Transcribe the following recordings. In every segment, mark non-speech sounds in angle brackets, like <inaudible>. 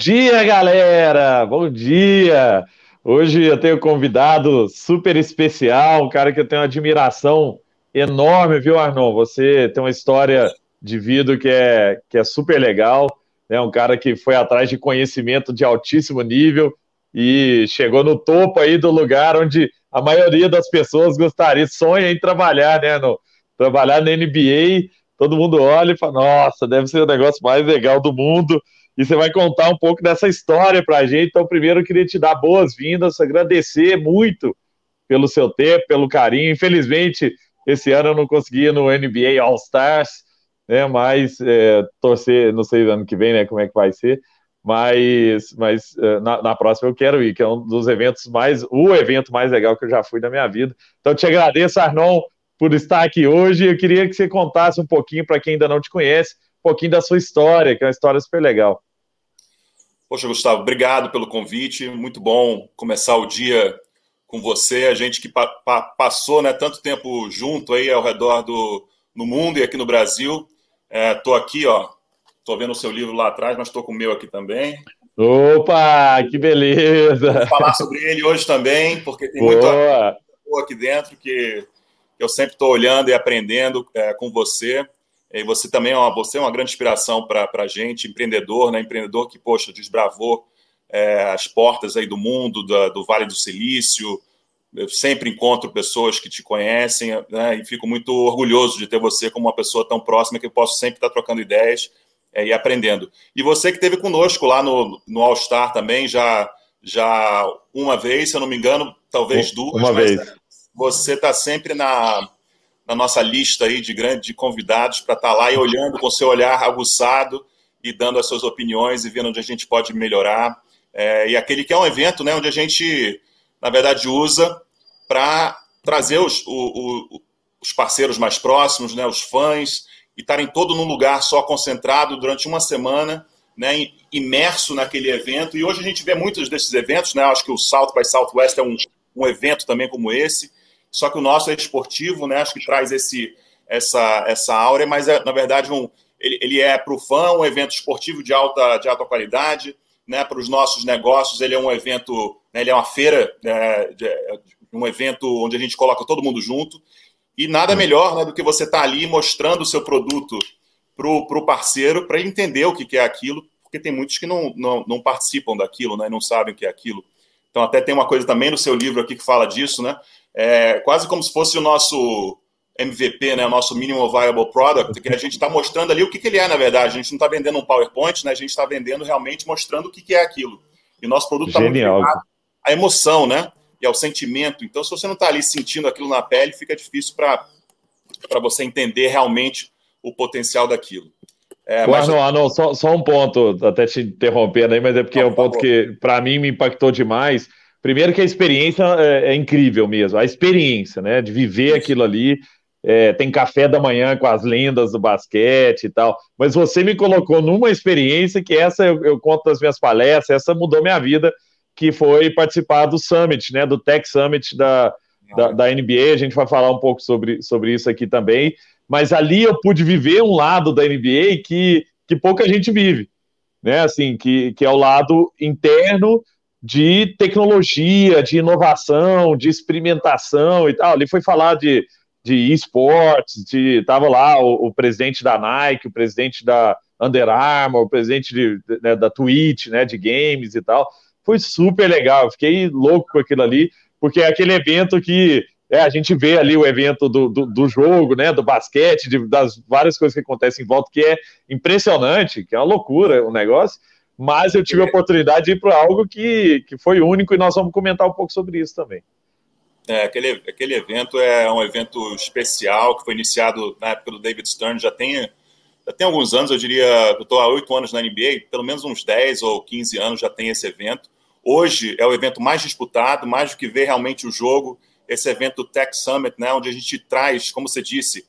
Dia, galera! Bom dia! Hoje eu tenho um convidado super especial, um cara que eu tenho uma admiração enorme, viu, Arnon? Você tem uma história de vida que é, que é super legal, né? Um cara que foi atrás de conhecimento de altíssimo nível e chegou no topo aí do lugar onde a maioria das pessoas gostaria, sonha em trabalhar, né? No, trabalhar na NBA, todo mundo olha e fala, nossa, deve ser o negócio mais legal do mundo. E você vai contar um pouco dessa história para a gente. Então, primeiro, eu queria te dar boas-vindas, agradecer muito pelo seu tempo, pelo carinho. Infelizmente, esse ano eu não consegui ir no NBA All Stars, né? Mas é, torcer, não sei ano que vem, né? Como é que vai ser. Mas, mas é, na, na, próxima eu quero ir, que é um dos eventos mais, o evento mais legal que eu já fui na minha vida. Então, te agradeço, Arnon, por estar aqui hoje. Eu queria que você contasse um pouquinho, para quem ainda não te conhece, pouquinho da sua história, que é uma história super legal. Poxa, Gustavo, obrigado pelo convite. Muito bom começar o dia com você, a gente que pa pa passou né, tanto tempo junto aí ao redor do no mundo e aqui no Brasil. Estou é, aqui, ó. Estou vendo o seu livro lá atrás, mas estou com o meu aqui também. Opa, que beleza! Vou falar sobre ele hoje também, porque tem Boa. muita coisa aqui dentro que eu sempre estou olhando e aprendendo é, com você. E você também é uma, você é uma grande inspiração para a gente, empreendedor, né? Empreendedor que, poxa, desbravou é, as portas aí do mundo, do Vale do Silício. Eu sempre encontro pessoas que te conhecem né, e fico muito orgulhoso de ter você como uma pessoa tão próxima que eu posso sempre estar trocando ideias é, e aprendendo. E você que esteve conosco lá no, no All Star também, já, já uma vez, se eu não me engano, talvez duas. Uma vez. Você está sempre na, na nossa lista aí de grandes de convidados para estar tá lá e olhando com seu olhar aguçado e dando as suas opiniões e vendo onde a gente pode melhorar. É, e aquele que é um evento né, onde a gente, na verdade, usa para trazer os, o, o, os parceiros mais próximos, né, os fãs, e estarem todo num lugar só concentrado durante uma semana, né, imerso naquele evento. E hoje a gente vê muitos desses eventos, né, acho que o South by Southwest é um, um evento também como esse, só que o nosso é esportivo, né, acho que traz esse, essa, essa áurea, mas é, na verdade, um, ele, ele é para o fã um evento esportivo de alta, de alta qualidade, né, para os nossos negócios, ele é um evento, né, ele é uma feira, é, de, um evento onde a gente coloca todo mundo junto. E nada melhor né, do que você estar tá ali mostrando o seu produto para o parceiro, para entender o que, que é aquilo, porque tem muitos que não, não, não participam daquilo, né, não sabem o que é aquilo. Então, até tem uma coisa também no seu livro aqui que fala disso, né? É quase como se fosse o nosso MVP, né, o nosso Minimum Viable Product, que a gente está mostrando ali o que, que ele é, na verdade. A gente não está vendendo um PowerPoint, né, a gente está vendendo realmente mostrando o que, que é aquilo. E o nosso produto está muito ligado à emoção, né? E ao sentimento. Então, se você não está ali sentindo aquilo na pele, fica difícil para você entender realmente o potencial daquilo. É, mas... Arno, Arno, só, só um ponto, até te interrompendo aí, mas é porque não, é um ponto favor. que para mim me impactou demais. Primeiro que a experiência é, é, incrível mesmo, a experiência, né, de viver aquilo ali, é, tem café da manhã com as lendas do basquete e tal, mas você me colocou numa experiência que essa eu, eu conto nas minhas palestras, essa mudou minha vida, que foi participar do Summit, né, do Tech Summit da, da, da, NBA, a gente vai falar um pouco sobre, sobre isso aqui também, mas ali eu pude viver um lado da NBA que, que pouca gente vive, né, assim, que, que é o lado interno de tecnologia, de inovação, de experimentação e tal, ali foi falar de de esportes, de tava lá o, o, presidente da Nike, o presidente da Under Armour, o presidente de, né, da Twitch, né, de games e tal. Foi super legal, fiquei louco com aquilo ali, porque é aquele evento que é, a gente vê ali o evento do, do, do jogo, né, do basquete, de, das várias coisas que acontecem em volta, que é impressionante, que é uma loucura o negócio, mas eu tive a oportunidade de ir para algo que, que foi único e nós vamos comentar um pouco sobre isso também. É, aquele, aquele evento é um evento especial que foi iniciado na época do David Stern, já tem, já tem alguns anos, eu diria, eu estou há oito anos na NBA, pelo menos uns 10 ou 15 anos já tem esse evento. Hoje é o evento mais disputado, mais do que ver realmente o jogo, esse evento Tech Summit, né, onde a gente traz, como você disse,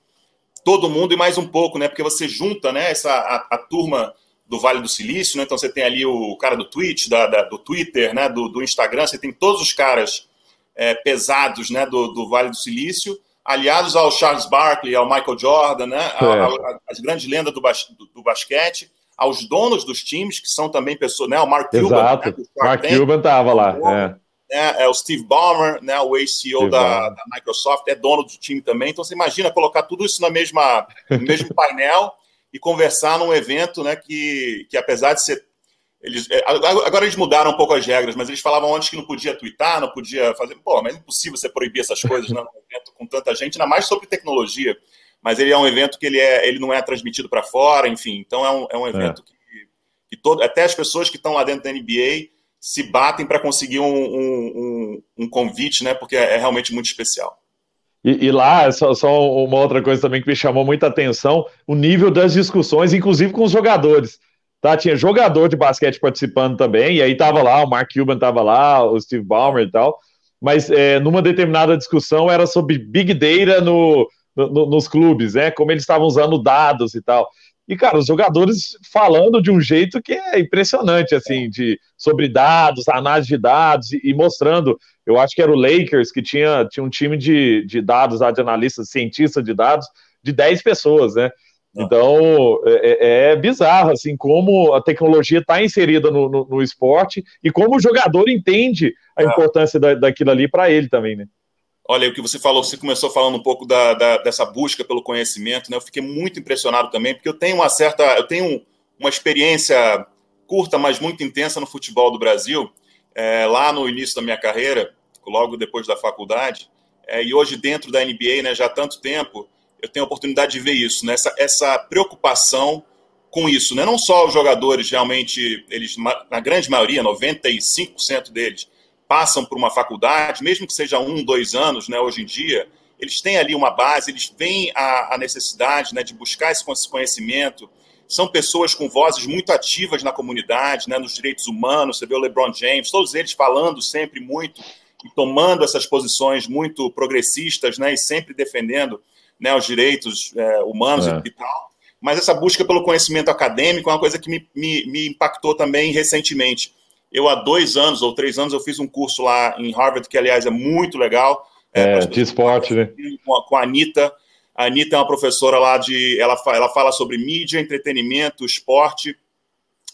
todo mundo e mais um pouco, né, porque você junta né, essa, a, a turma do Vale do Silício, né, então você tem ali o cara do Twitch, da, da do Twitter, né, do, do Instagram, você tem todos os caras é, pesados né, do, do, Vale do Silício, aliados ao Charles Barkley, ao Michael Jordan, né, a, a, as grandes lendas do, bas, do, do, basquete, aos donos dos times, que são também pessoas, né? O Mark Cuban. Exato. Né, Mark Cuban estava lá. É. É, é. o Steve Ballmer, né, o ex-CEO da, da, Microsoft, é dono do time também. Então você imagina colocar tudo isso na mesma, no <laughs> mesmo painel e conversar num evento né, que, que apesar de ser eles, é, agora eles mudaram um pouco as regras, mas eles falavam antes que não podia twittar, não podia fazer. Pô, mas é impossível você proibir essas coisas né, num evento com tanta gente, ainda mais sobre tecnologia. Mas ele é um evento que ele, é, ele não é transmitido para fora, enfim. Então é um, é um evento é. que, que todo, até as pessoas que estão lá dentro da NBA se batem para conseguir um, um, um, convite, né? Porque é, é realmente muito especial. E, e, lá, só, só uma outra coisa também que me chamou muita atenção, o nível das discussões, inclusive com os jogadores. Tá, tinha jogador de basquete participando também, e aí tava lá, o Mark Cuban tava lá, o Steve Ballmer e tal, mas é, numa determinada discussão era sobre Big Data no, no, nos clubes, né, como eles estavam usando dados e tal. E, cara, os jogadores falando de um jeito que é impressionante, assim, de, sobre dados, análise de dados, e, e mostrando, eu acho que era o Lakers, que tinha, tinha um time de, de dados, de analistas, cientistas de dados, de 10 pessoas, né? Então, é, é, é, bizarro, assim, como a tecnologia está inserida no, no, no, esporte e como o jogador entende a é. importância da, daquilo ali para ele também, né? Olha, o que você falou, você começou falando um pouco da, da, dessa busca pelo conhecimento, né? Eu fiquei muito impressionado também, porque eu tenho uma certa, eu tenho uma experiência curta, mas muito intensa no futebol do Brasil, é, lá no início da minha carreira, logo depois da faculdade, é, e hoje dentro da NBA, né, já há tanto tempo, eu tenho a oportunidade de ver isso, né? essa, essa preocupação com isso. Né? Não só os jogadores realmente, eles, na grande maioria, 95% deles, passam por uma faculdade, mesmo que seja um, dois anos, né, hoje em dia, eles têm ali uma base, eles veem a, a necessidade né, de buscar esse conhecimento. São pessoas com vozes muito ativas na comunidade, né, nos direitos humanos. Você vê o LeBron James, todos eles falando sempre muito e tomando essas posições muito progressistas né, e sempre defendendo né, os direitos é, humanos é. e tal. Mas essa busca pelo conhecimento acadêmico é uma coisa que me, me, me, impactou também recentemente. Eu, há dois anos ou três anos, eu fiz um curso lá em Harvard, que, aliás, é muito legal. É, é de esporte, né? Com a, com a Anitta. A Anitta é uma professora lá de... Ela, ela fala sobre mídia, entretenimento, esporte,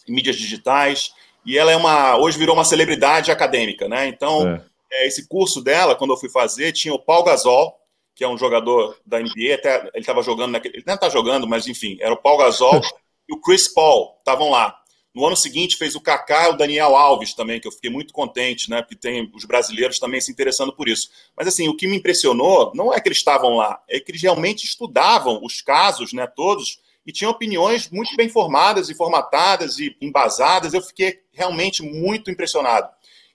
mídias digitais. E ela é uma... Hoje virou uma celebridade acadêmica, né? Então, é. é esse curso dela, quando eu fui fazer, tinha o Paul Gasol, que é um jogador da NBA, até ele estava jogando, naquele, ele não está jogando, mas enfim, era o Paul Gasol <laughs> e o Chris Paul estavam lá. No ano seguinte fez o Kaká o Daniel Alves também, que eu fiquei muito contente, né? Porque tem os brasileiros também se interessando por isso. Mas assim, o que me impressionou não é que eles estavam lá, é que eles realmente estudavam os casos, né? Todos e tinham opiniões muito bem formadas e formatadas e embasadas. Eu fiquei realmente muito impressionado.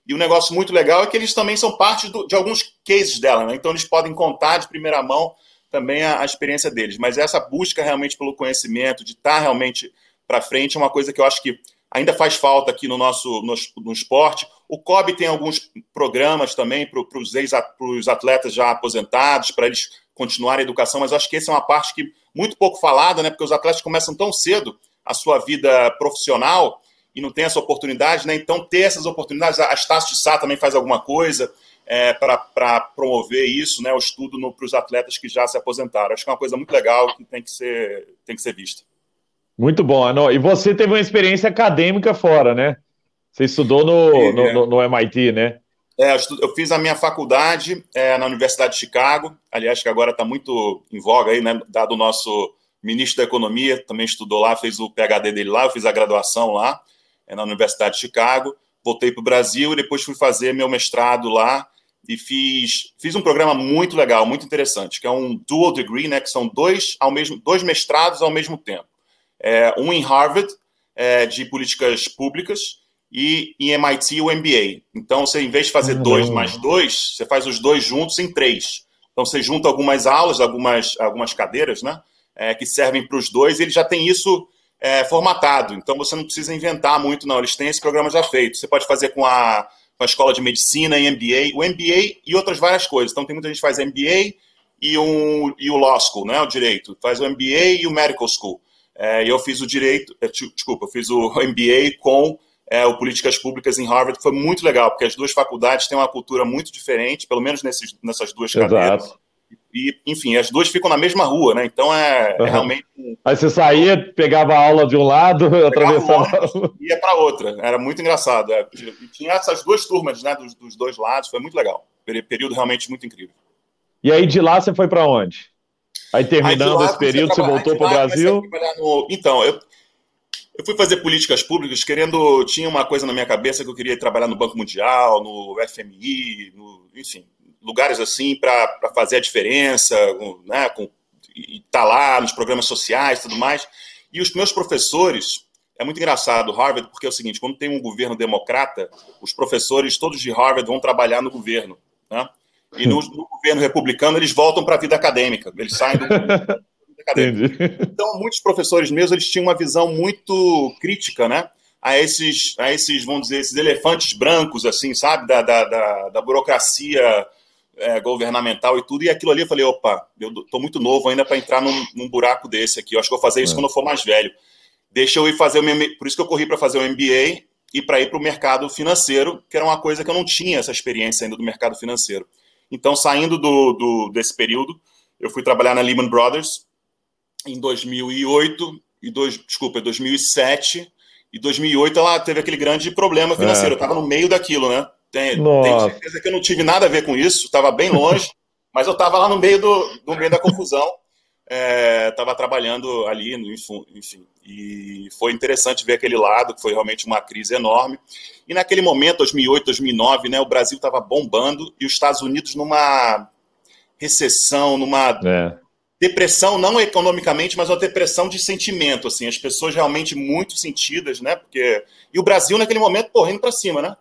E um negócio muito legal é que eles também são parte do, de alguns cases dela, né? então eles podem contar de primeira mão também a, a, experiência deles. Mas essa busca realmente pelo conhecimento, de estar realmente para frente, é uma coisa que eu acho que ainda faz falta aqui no nosso no, no esporte. O COB tem alguns programas também para os atletas já aposentados, para eles continuarem a educação, mas acho que essa é uma parte que muito pouco falada, né? Porque os atletas começam tão cedo a sua vida profissional e não tem essa oportunidade, né? Então, ter essas oportunidades, a Estácio de Sá também faz alguma coisa é, para promover isso, né? O estudo para os atletas que já se aposentaram. Acho que é uma coisa muito legal que tem que ser, tem que ser vista. Muito bom, Ano. E você teve uma experiência acadêmica fora, né? Você estudou no, é, no, no, no, MIT, né? É, eu, estudo, eu, fiz a minha faculdade é, na Universidade de Chicago, aliás, que agora está muito em voga aí, né? Dado o nosso ministro da Economia, também estudou lá, fez o PhD dele lá, eu fiz a graduação lá. É, na Universidade de Chicago. Voltei para o Brasil e depois fui fazer meu mestrado lá e fiz, fiz um programa muito legal, muito interessante, que é um dual degree, né, que são dois, ao mesmo, dois mestrados ao mesmo tempo. É, um em Harvard, é, de políticas públicas, e em MIT o MBA. Então, você, em vez de fazer uhum. dois mais dois, você faz os dois juntos em três. Então, você junta algumas aulas, algumas, algumas cadeiras, né, é, que servem para os dois, e ele já tem isso é, formatado. Então você não precisa inventar muito, não. Eles têm esse programa já feito. Você pode fazer com a, com a escola de medicina e MBA, o MBA e outras várias coisas. Então tem muita gente que faz MBA e, um, e o Law School, né, o direito. Faz o MBA e o Medical School. É, e eu fiz o direito, é, desculpa, eu fiz o <laughs> MBA com é, o Políticas Públicas em Harvard, que foi muito legal, porque as duas faculdades têm uma cultura muito diferente, pelo menos nesses, nessas duas cadeiras. E, enfim, as duas ficam na mesma rua, né? Então é, uhum. é realmente Aí você saía, pegava a aula de um lado, <laughs> atravessava. Um ia para outra. Era muito engraçado. É. Tinha essas duas turmas, né, dos, dos, dois lados. Foi muito legal. Período realmente muito incrível. E aí de lá você foi para onde? Aí terminando aí, esse período, você voltou para o Brasil? No... Então, eu, eu fui fazer políticas públicas querendo. Tinha uma coisa na minha cabeça que eu queria trabalhar no Banco Mundial, no FMI, no, enfim, lugares assim para fazer a diferença, né, com e tá lá nos programas sociais tudo mais. E os meus professores, é muito engraçado Harvard, porque é o seguinte, quando tem um governo democrata, os professores todos de Harvard vão trabalhar no governo, né? E no, no governo republicano eles voltam para a vida acadêmica, eles saem do <laughs> Então, muitos professores meus, eles tinham uma visão muito crítica, né? A esses, a esses, vamos dizer, esses elefantes brancos, assim, sabe? Da, da, da, da burocracia é, governamental e tudo, e aquilo ali eu falei, opa, eu tô muito novo ainda para entrar num, num, buraco desse aqui, eu acho que vou fazer isso é. quando eu for mais velho. Deixa eu ir fazer o meu, por isso que eu corri para fazer o MBA e para ir para o mercado financeiro, que era uma coisa que eu não tinha essa experiência ainda do mercado financeiro. Então, saindo do, do desse período, eu fui trabalhar na Lehman Brothers em 2008 e dois, desculpa, 2007 e 2008 ela teve aquele grande problema financeiro. É. Eu estava no meio daquilo, né? Tem, tem certeza que eu não tive nada a ver com isso, estava bem longe, <laughs> mas eu estava lá no meio, do, no meio da confusão, estava é, trabalhando ali, enfim, e foi interessante ver aquele lado, que foi realmente uma crise enorme. E naquele momento, 2008, 2009, né, o Brasil estava bombando e os Estados Unidos numa recessão, numa é. depressão, não economicamente, mas uma depressão de sentimento, assim, as pessoas realmente muito sentidas, né, porque... E o Brasil, naquele momento, correndo para cima, né?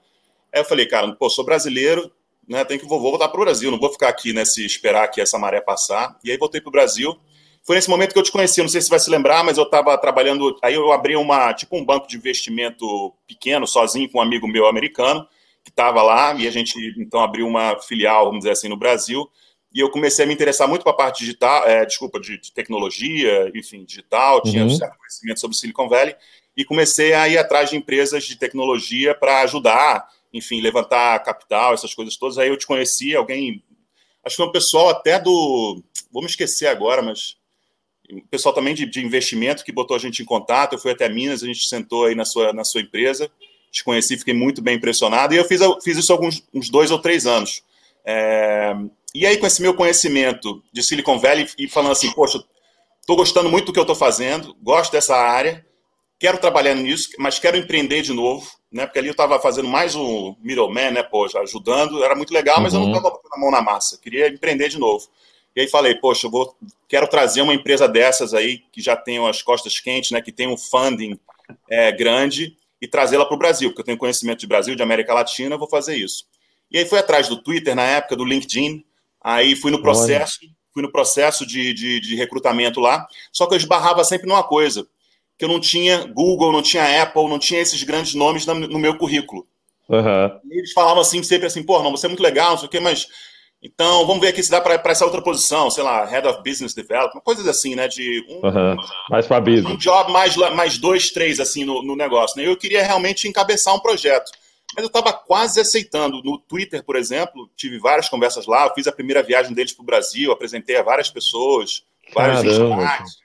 Aí eu falei, cara, pô, sou brasileiro, né? Tem que vou, vou voltar para o Brasil, não vou ficar aqui, né? Se esperar que essa maré passar. E aí voltei para o Brasil. Foi nesse momento que eu te conheci, não sei se vai se lembrar, mas eu estava trabalhando. Aí eu abri uma, tipo um banco de investimento pequeno, sozinho, com um amigo meu americano, que estava lá, e a gente então abriu uma filial, vamos dizer assim, no Brasil. E eu comecei a me interessar muito para a parte digital, é, desculpa, de, de, tecnologia, enfim, digital, tinha uhum. um certo conhecimento sobre Silicon Valley, e comecei a ir atrás de empresas de tecnologia para ajudar enfim, levantar capital, essas coisas todas. Aí eu te conheci, alguém. Acho que foi um pessoal até do. Vou me esquecer agora, mas. O pessoal também de, de, investimento que botou a gente em contato. Eu fui até Minas, a gente sentou aí na sua, na sua empresa. Te conheci, fiquei muito bem impressionado. E eu fiz, fiz isso alguns uns dois ou três anos. É, e aí, com esse meu conhecimento de Silicon Valley e falando assim, poxa, estou gostando muito do que eu estou fazendo, gosto dessa área, quero trabalhar nisso, mas quero empreender de novo né? Porque ali eu estava fazendo mais um middleman, né? Poxa, ajudando, era muito legal, mas uhum. eu não estava uhum. botando a mão na massa, queria empreender de novo. E aí falei, poxa, eu vou, quero trazer uma empresa dessas aí, que já tem as costas quentes, né? Que tem um funding é, grande, e trazê-la para o Brasil, porque eu tenho conhecimento de Brasil, de América Latina, eu vou fazer isso. E aí fui atrás do Twitter na época, do LinkedIn, aí fui no processo, fui no processo de, de, de recrutamento lá, só que eu esbarrava sempre numa coisa que eu não tinha Google, não tinha Apple, não tinha esses grandes nomes no meu currículo. Uhum. eles falavam assim, sempre assim, pô, não, você é muito legal, não sei o quê, mas então vamos ver aqui se dá para essa outra posição, sei lá, Head of Business Development, coisas assim, né? De um, uhum. mais para business. Um job mais, mais dois, três, assim, no, no negócio. Né? Eu queria realmente encabeçar um projeto. Mas eu estava quase aceitando. No Twitter, por exemplo, tive várias conversas lá. Fiz a primeira viagem deles para o Brasil, apresentei a várias pessoas, vários destaques.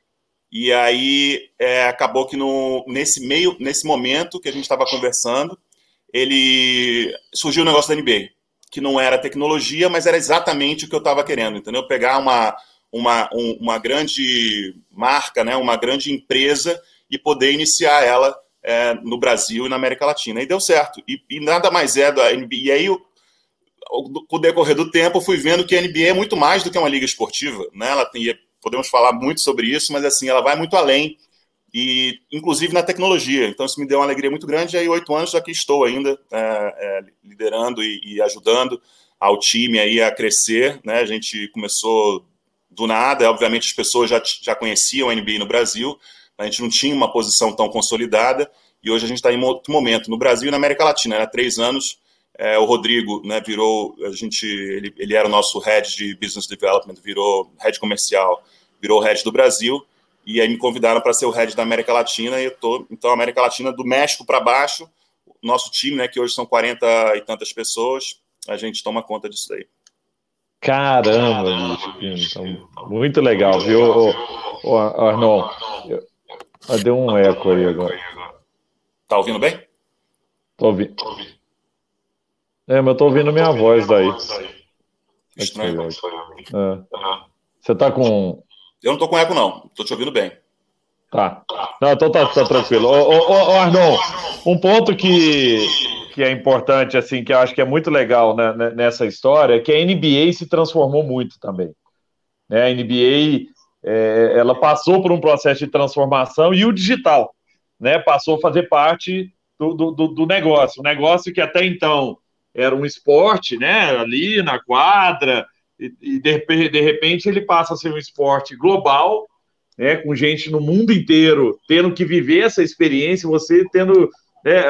E aí é, acabou que no, nesse meio, nesse momento que a gente estava conversando, ele surgiu o negócio da NBA, que não era tecnologia, mas era exatamente o que eu estava querendo, entendeu? Pegar uma, uma, um, uma grande marca, né, uma grande empresa e poder iniciar ela é, no Brasil e na América Latina. E deu certo. E, e nada mais é da NBA. E aí, com o decorrer do tempo, eu fui vendo que a NBA é muito mais do que uma liga esportiva. Né? Ela tem, podemos falar muito sobre isso, mas assim, ela vai muito além, e inclusive na tecnologia. Então, isso me deu uma alegria muito grande. E aí, oito anos aqui estou ainda, é, é, liderando e, e, ajudando ao time aí a crescer. Né? A gente começou do nada, obviamente as pessoas já, já conheciam a NBA no Brasil, a gente não tinha uma posição tão consolidada, e hoje a gente está em outro momento. No Brasil e na América Latina, há três anos, é, o Rodrigo né, virou, a gente, ele, ele era o nosso head de business development, virou head comercial, virou head do Brasil, e aí me convidaram para ser o head da América Latina, e eu tô, então, América Latina do México para baixo, nosso time, né, que hoje são 40 e tantas pessoas, a gente toma conta disso daí. Caramba, bicho, então, muito legal, viu? Ô, Arnon, eu... ah, deu um eco aí agora. Tá ouvindo bem? Tô ouvindo. É, mas eu tô ouvindo minha voz daí. Estranho. É. Você tá com. Eu não tô com eco, não. Tô te ouvindo bem. Tá. Não, então tá, tá tranquilo. Ô, ô, ô, Arnon, um ponto que, que é importante, assim, que eu acho que é muito legal né, né nessa história, é que a NBA se transformou muito também. Né? A NBA é, ela passou por um processo de transformação e o digital né, passou a fazer parte do, do, do negócio. O negócio que até então era um esporte, né, ali na quadra, e, de, de, repente ele passa a ser um esporte global, né, com gente no mundo inteiro tendo que viver essa experiência, você tendo, né,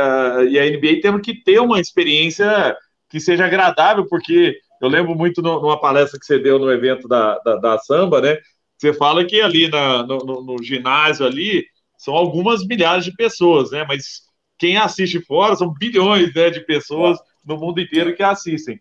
e a NBA tendo que ter uma experiência que seja agradável, porque eu lembro muito no, numa palestra que você deu no evento da, da, da samba, né, você fala que ali na, no, no, no ginásio ali são algumas milhares de pessoas, né, mas quem assiste fora são bilhões né, de pessoas no mundo inteiro que assistem.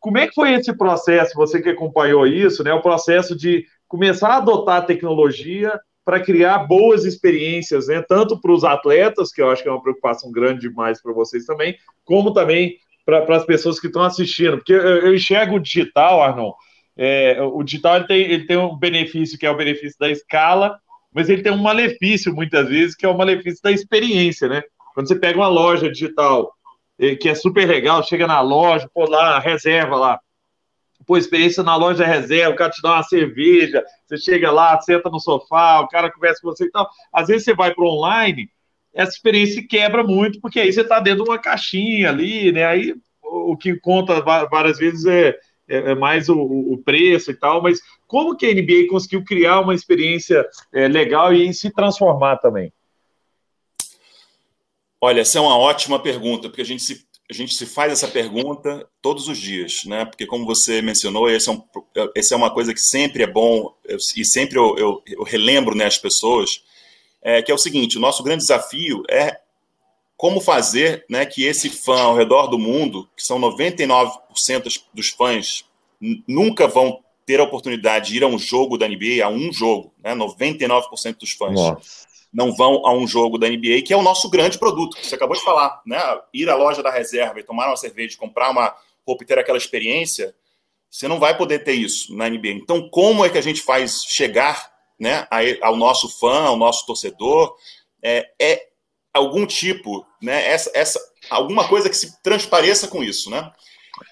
Como é que foi esse processo, você que acompanhou isso, né, o processo de começar a adotar a tecnologia para criar boas experiências, né, tanto para os atletas, que eu acho que é uma preocupação grande demais para vocês também, como também para as pessoas que estão assistindo, porque eu, eu, enxergo o digital, Arnon, é, o digital ele tem, ele tem um benefício que é o benefício da escala, mas ele tem um malefício muitas vezes que é o malefício da experiência, né? Quando você pega uma loja digital que é super legal, chega na loja, pô, lá, reserva lá. Pô, experiência na loja reserva, o cara te dá uma cerveja, você chega lá, senta no sofá, o cara conversa com você e tal. Às vezes você vai para online, essa experiência quebra muito, porque aí você está dentro de uma caixinha ali, né? Aí o que conta várias vezes é, é, é mais o, o, preço e tal, mas como que a NBA conseguiu criar uma experiência é, legal e se transformar também? Olha, essa é uma ótima pergunta, porque a gente se, a gente se faz essa pergunta todos os dias, né? Porque, como você mencionou, esse é, um, esse é uma coisa que sempre é bom, e sempre eu, eu, eu relembro né, as pessoas, é, que é o seguinte: o nosso grande desafio é como fazer né, que esse fã ao redor do mundo, que são 99% dos fãs, nunca vão ter a oportunidade de ir a um jogo da NBA, a um jogo, né? 99% dos fãs. Nossa não vão a um jogo da NBA, que é o nosso grande produto, que você acabou de falar, né? Ir à loja da reserva e tomar uma cerveja, comprar uma roupa e ter aquela experiência, você não vai poder ter isso na NBA. Então, como é que a gente faz chegar né, ao nosso fã, ao nosso torcedor? É, é algum tipo, né? Essa, essa, alguma coisa que se transpareça com isso, né?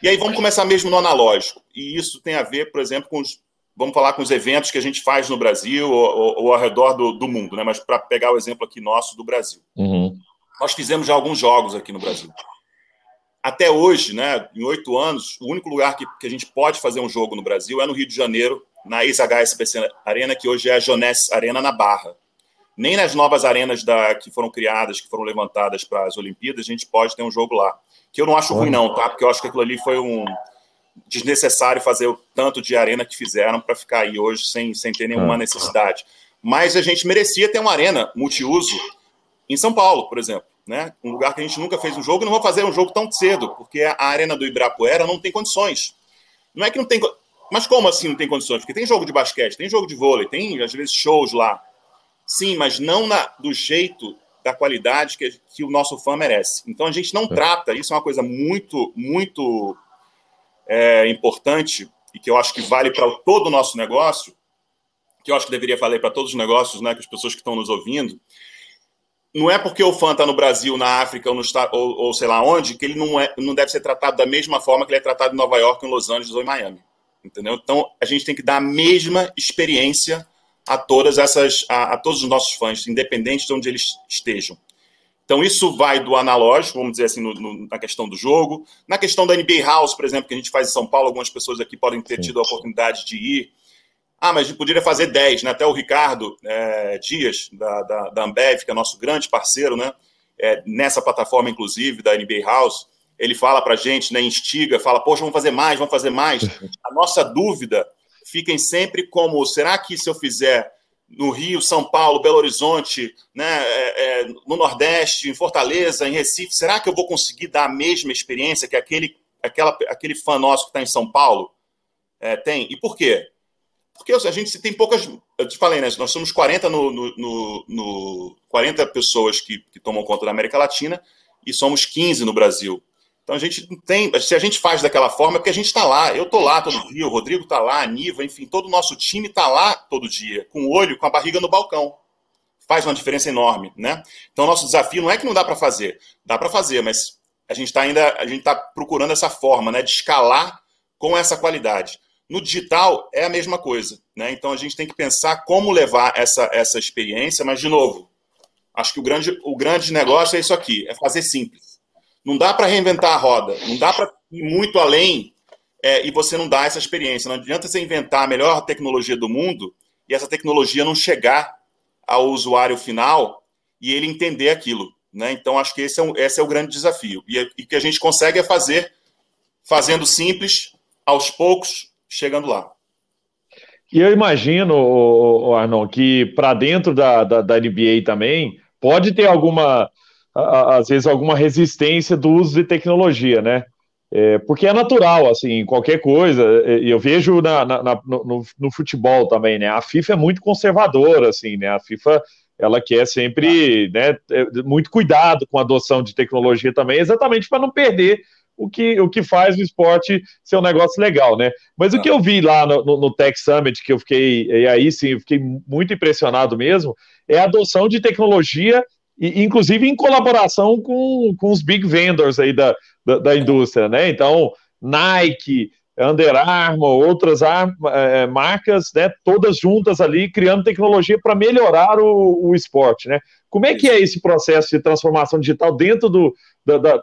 E aí vamos começar mesmo no analógico. E isso tem a ver, por exemplo, com os vamos falar com os eventos que a gente faz no Brasil ou, ou, ou ao redor do, do, mundo, né? Mas para pegar o exemplo aqui nosso do Brasil. Uhum. Nós fizemos já alguns jogos aqui no Brasil. Até hoje, né, em oito anos, o único lugar que, que a gente pode fazer um jogo no Brasil é no Rio de Janeiro, na ex-HSBC Arena, que hoje é a Jones Arena na Barra. Nem nas novas arenas da, que foram criadas, que foram levantadas para as Olimpíadas, a gente pode ter um jogo lá. Que eu não acho ruim, não, tá? Porque eu acho que aquilo ali foi um, desnecessário fazer o tanto de arena que fizeram para ficar aí hoje sem, sem ter nenhuma ah. necessidade. Mas a gente merecia ter uma arena multiuso em São Paulo, por exemplo. Né? Um lugar que a gente nunca fez um jogo e não vou fazer um jogo tão cedo, porque a arena do Ibirapuera não tem condições. Não é que não tem. Mas como assim não tem condições? Porque tem jogo de basquete, tem jogo de vôlei, tem às vezes shows lá. Sim, mas não na, do jeito, da qualidade que, que o nosso fã merece. Então a gente não é. trata, isso é uma coisa muito, muito é, importante e que eu acho que vale para todo o nosso negócio, que eu acho que deveria valer para todos os negócios, né, que as pessoas que estão nos ouvindo, não é porque o fã está no Brasil, na África ou, no, ou, ou, sei lá onde, que ele não, é, não deve ser tratado da mesma forma que ele é tratado em Nova York, em Los Angeles ou em Miami. Entendeu? Então, a gente tem que dar a mesma experiência a todas essas, a, a todos os nossos fãs, independente de onde eles estejam. Então, isso vai do analógico, vamos dizer assim, no, no, na questão do jogo. Na questão da NBA House, por exemplo, que a gente faz em São Paulo, algumas pessoas aqui podem ter tido a oportunidade de ir. Ah, mas a gente poderia fazer 10, né? Até o Ricardo é, Dias, da, da, da, Ambev, que é nosso grande parceiro, né? É, nessa plataforma, inclusive, da NBA House, ele fala para a gente, né, instiga, fala, poxa, vamos fazer mais, vamos fazer mais. <laughs> A nossa dúvida fiquem sempre como, será que se eu fizer no Rio, São Paulo, Belo Horizonte, né, é, é, no Nordeste, em Fortaleza, em Recife, será que eu vou conseguir dar a mesma experiência que aquele, aquela, aquele fã nosso que está em São Paulo é, tem? E por quê? porque a gente tem poucas. Eu te falei, né? Nós somos 40 no, no, no, no 40 pessoas que, que tomam conta da América Latina e somos 15 no Brasil. Então a gente tem. Se a gente faz daquela forma, é porque a gente está lá. Eu estou lá todo dia, o Rodrigo está lá, a Niva, enfim, todo o nosso time está lá todo dia, com o olho, com a barriga no balcão. Faz uma diferença enorme, né? Então o nosso desafio não é que não dá para fazer, dá para fazer, mas a gente está ainda, a gente está procurando essa forma, né, de escalar com essa qualidade. No digital é a mesma coisa, né? Então a gente tem que pensar como levar essa, essa experiência, mas de novo, acho que o grande, o grande negócio é isso aqui, é fazer simples. Não dá para reinventar a roda, não dá para ir muito além é, e você não dá essa experiência. Não adianta você inventar a melhor tecnologia do mundo e essa tecnologia não chegar ao usuário final e ele entender aquilo. Né? Então, acho que esse é, um, esse é o grande desafio. E, o que a gente consegue é fazer, fazendo simples, aos poucos, chegando lá. E eu imagino, Arnon, que para dentro da, da, da, NBA também pode ter alguma, às vezes, alguma resistência do uso de tecnologia, né? É, porque é natural, assim, qualquer coisa. É, eu vejo na, na, na no, no, futebol também, né? A FIFA é muito conservadora, assim, né? A FIFA ela quer sempre, né, é, muito cuidado com a adoção de tecnologia também, exatamente para não perder o que, o que faz o esporte ser um negócio legal, né? Mas o que eu vi lá no, no, no, Tech Summit, que eu fiquei, e aí sim, eu fiquei muito impressionado mesmo, é a adoção de tecnologia, inclusive em colaboração com, com os big vendors aí da, da, da indústria, né? Então, Nike, Under Armour, outras é, marcas, né, todas juntas ali, criando tecnologia para melhorar o, o esporte, né? Como é que é esse processo de transformação digital dentro do,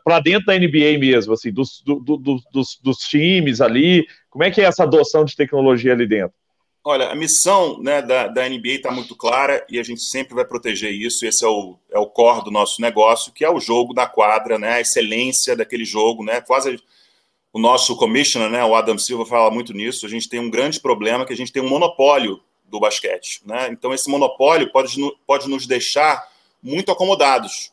para dentro da NBA mesmo, assim, dos, do, do, dos, dos, times ali? Como é que é essa adoção de tecnologia ali dentro? Olha, a missão né, da, da NBA está muito clara e a gente sempre vai proteger isso. Esse é o, é o core do nosso negócio, que é o jogo da quadra, né, a excelência daquele jogo, né, quase o nosso commissioner, né, o Adam Silva, fala muito nisso. A gente tem um grande problema que a gente tem um monopólio do basquete, né? Então esse monopólio pode, pode nos deixar muito acomodados,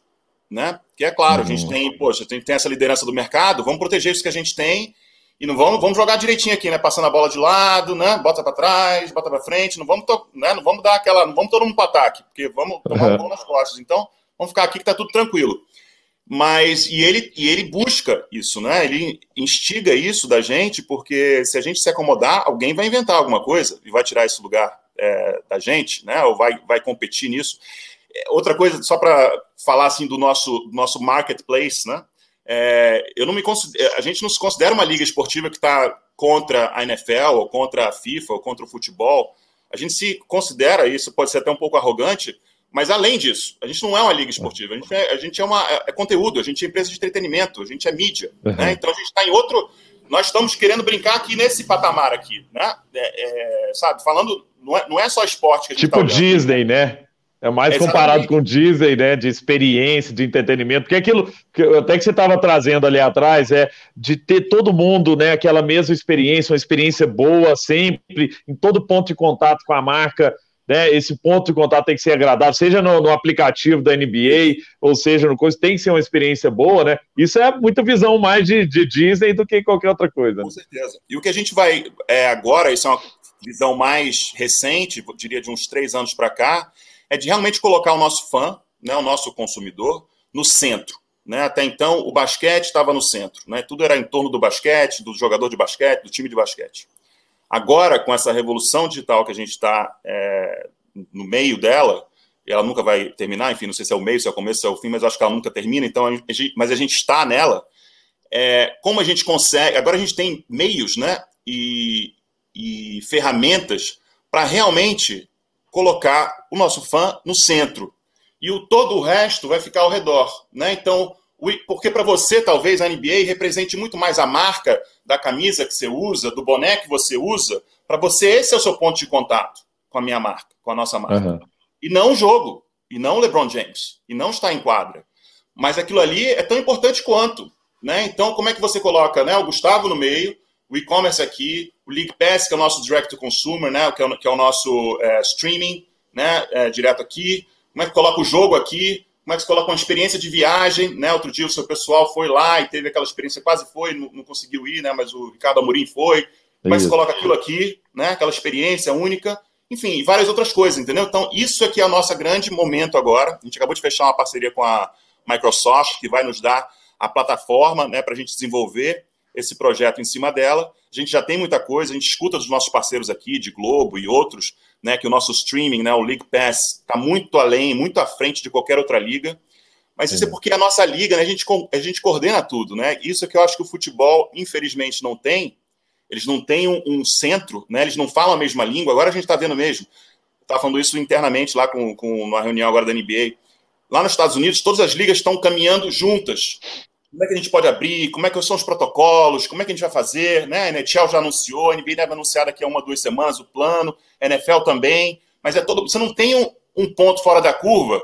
né? Que é claro, a gente uhum. tem, poxa, tem, tem essa liderança do mercado, vamos proteger isso que a gente tem e não vamos, vamos jogar direitinho aqui, né? Passando a bola de lado, né? Bota para trás, bota para frente, não vamos, né? não vamos dar aquela, não vamos todo mundo para ataque, porque vamos tomar uhum. um nas costas. Então, vamos ficar aqui que tá tudo tranquilo. Mas e ele e ele busca isso, né? Ele instiga isso da gente, porque se a gente se acomodar, alguém vai inventar alguma coisa e vai tirar esse lugar é, da gente, né? Ou vai vai competir nisso. Outra coisa, só para falar assim do nosso, nosso marketplace, né? É, eu não me a gente não se considera uma liga esportiva que está contra a NFL, ou contra a FIFA, ou contra o futebol. A gente se considera isso, pode ser até um pouco arrogante, mas além disso, a gente não é uma liga esportiva, a gente é, a gente é uma é, é conteúdo, a gente é empresa de entretenimento, a gente é mídia, uhum. né? Então a gente está em outro. Nós estamos querendo brincar aqui nesse patamar aqui, né? É, é, sabe, falando, não é, não é só esporte que a gente Tipo tá Disney, né? É mais comparado com o Disney, né? De experiência, de entretenimento, porque aquilo que até que você estava trazendo ali atrás é de ter todo mundo, né? Aquela mesma experiência, uma experiência boa sempre, em todo ponto de contato com a marca. Né, esse ponto de contato tem que ser agradável, seja no, no, aplicativo da NBA, ou seja no coisa, tem que ser uma experiência boa, né? Isso é muita visão mais de, de Disney do que qualquer outra coisa. Com certeza. E o que a gente vai é, agora, isso é uma visão mais recente, diria de uns três anos para cá, é de realmente colocar o nosso fã, né, o nosso consumidor, no centro. Né? Até então, o basquete estava no centro. Né? Tudo era em torno do basquete, do jogador de basquete, do time de basquete. Agora, com essa revolução digital que a gente está é, no meio dela, ela nunca vai terminar, enfim, não sei se é o meio, se é o começo, se é o fim, mas acho que ela nunca termina, então, a gente, mas a gente está nela. É, como a gente consegue. Agora a gente tem meios né, e, e ferramentas para realmente colocar o nosso fã no centro. E o todo o resto vai ficar ao redor. Né? Então, porque para você, talvez, a NBA represente muito mais a marca da camisa que você usa, do boné que você usa. Para você, esse é o seu ponto de contato com a minha marca, com a nossa marca. Uhum. E não o jogo, e não o LeBron James, e não está em quadra. Mas aquilo ali é tão importante quanto. Né? Então, como é que você coloca né, o Gustavo no meio, o e-commerce aqui, o League Pass, que é o nosso direct to consumer, né, que, é o, que é o nosso é, streaming, né, é, direto aqui. Como é que coloca o jogo aqui? Como é que você coloca uma experiência de viagem, né? Outro dia o seu pessoal foi lá e teve aquela experiência, quase foi, não, não conseguiu ir, né? Mas o Ricardo Amorim foi. mas coloca aquilo aqui, né? Aquela experiência única, enfim, e várias outras coisas, entendeu? Então, isso aqui é o nosso grande momento agora. A gente acabou de fechar uma parceria com a Microsoft, que vai nos dar a plataforma né, para a gente desenvolver esse projeto em cima dela. A gente já tem muita coisa, a gente escuta dos nossos parceiros aqui, de Globo e outros, né, que o nosso streaming, né, o League Pass, está muito além, muito à frente de qualquer outra liga. Mas isso é porque a nossa liga, né, a, gente, a gente coordena tudo, né? Isso é que eu acho que o futebol, infelizmente, não tem. Eles não têm um, um centro, né? Eles não falam a mesma língua. Agora a gente está vendo mesmo. Estava falando isso internamente lá com, com uma reunião agora da NBA. Lá nos Estados Unidos, todas as ligas estão caminhando juntas. Como é que a gente pode abrir? Como é que são os protocolos? Como é que a gente vai fazer? Né? A NHL já anunciou, a NBA deve anunciar daqui a uma, duas semanas o plano, a NFL também. Mas é todo. Você não tem um, um ponto fora da curva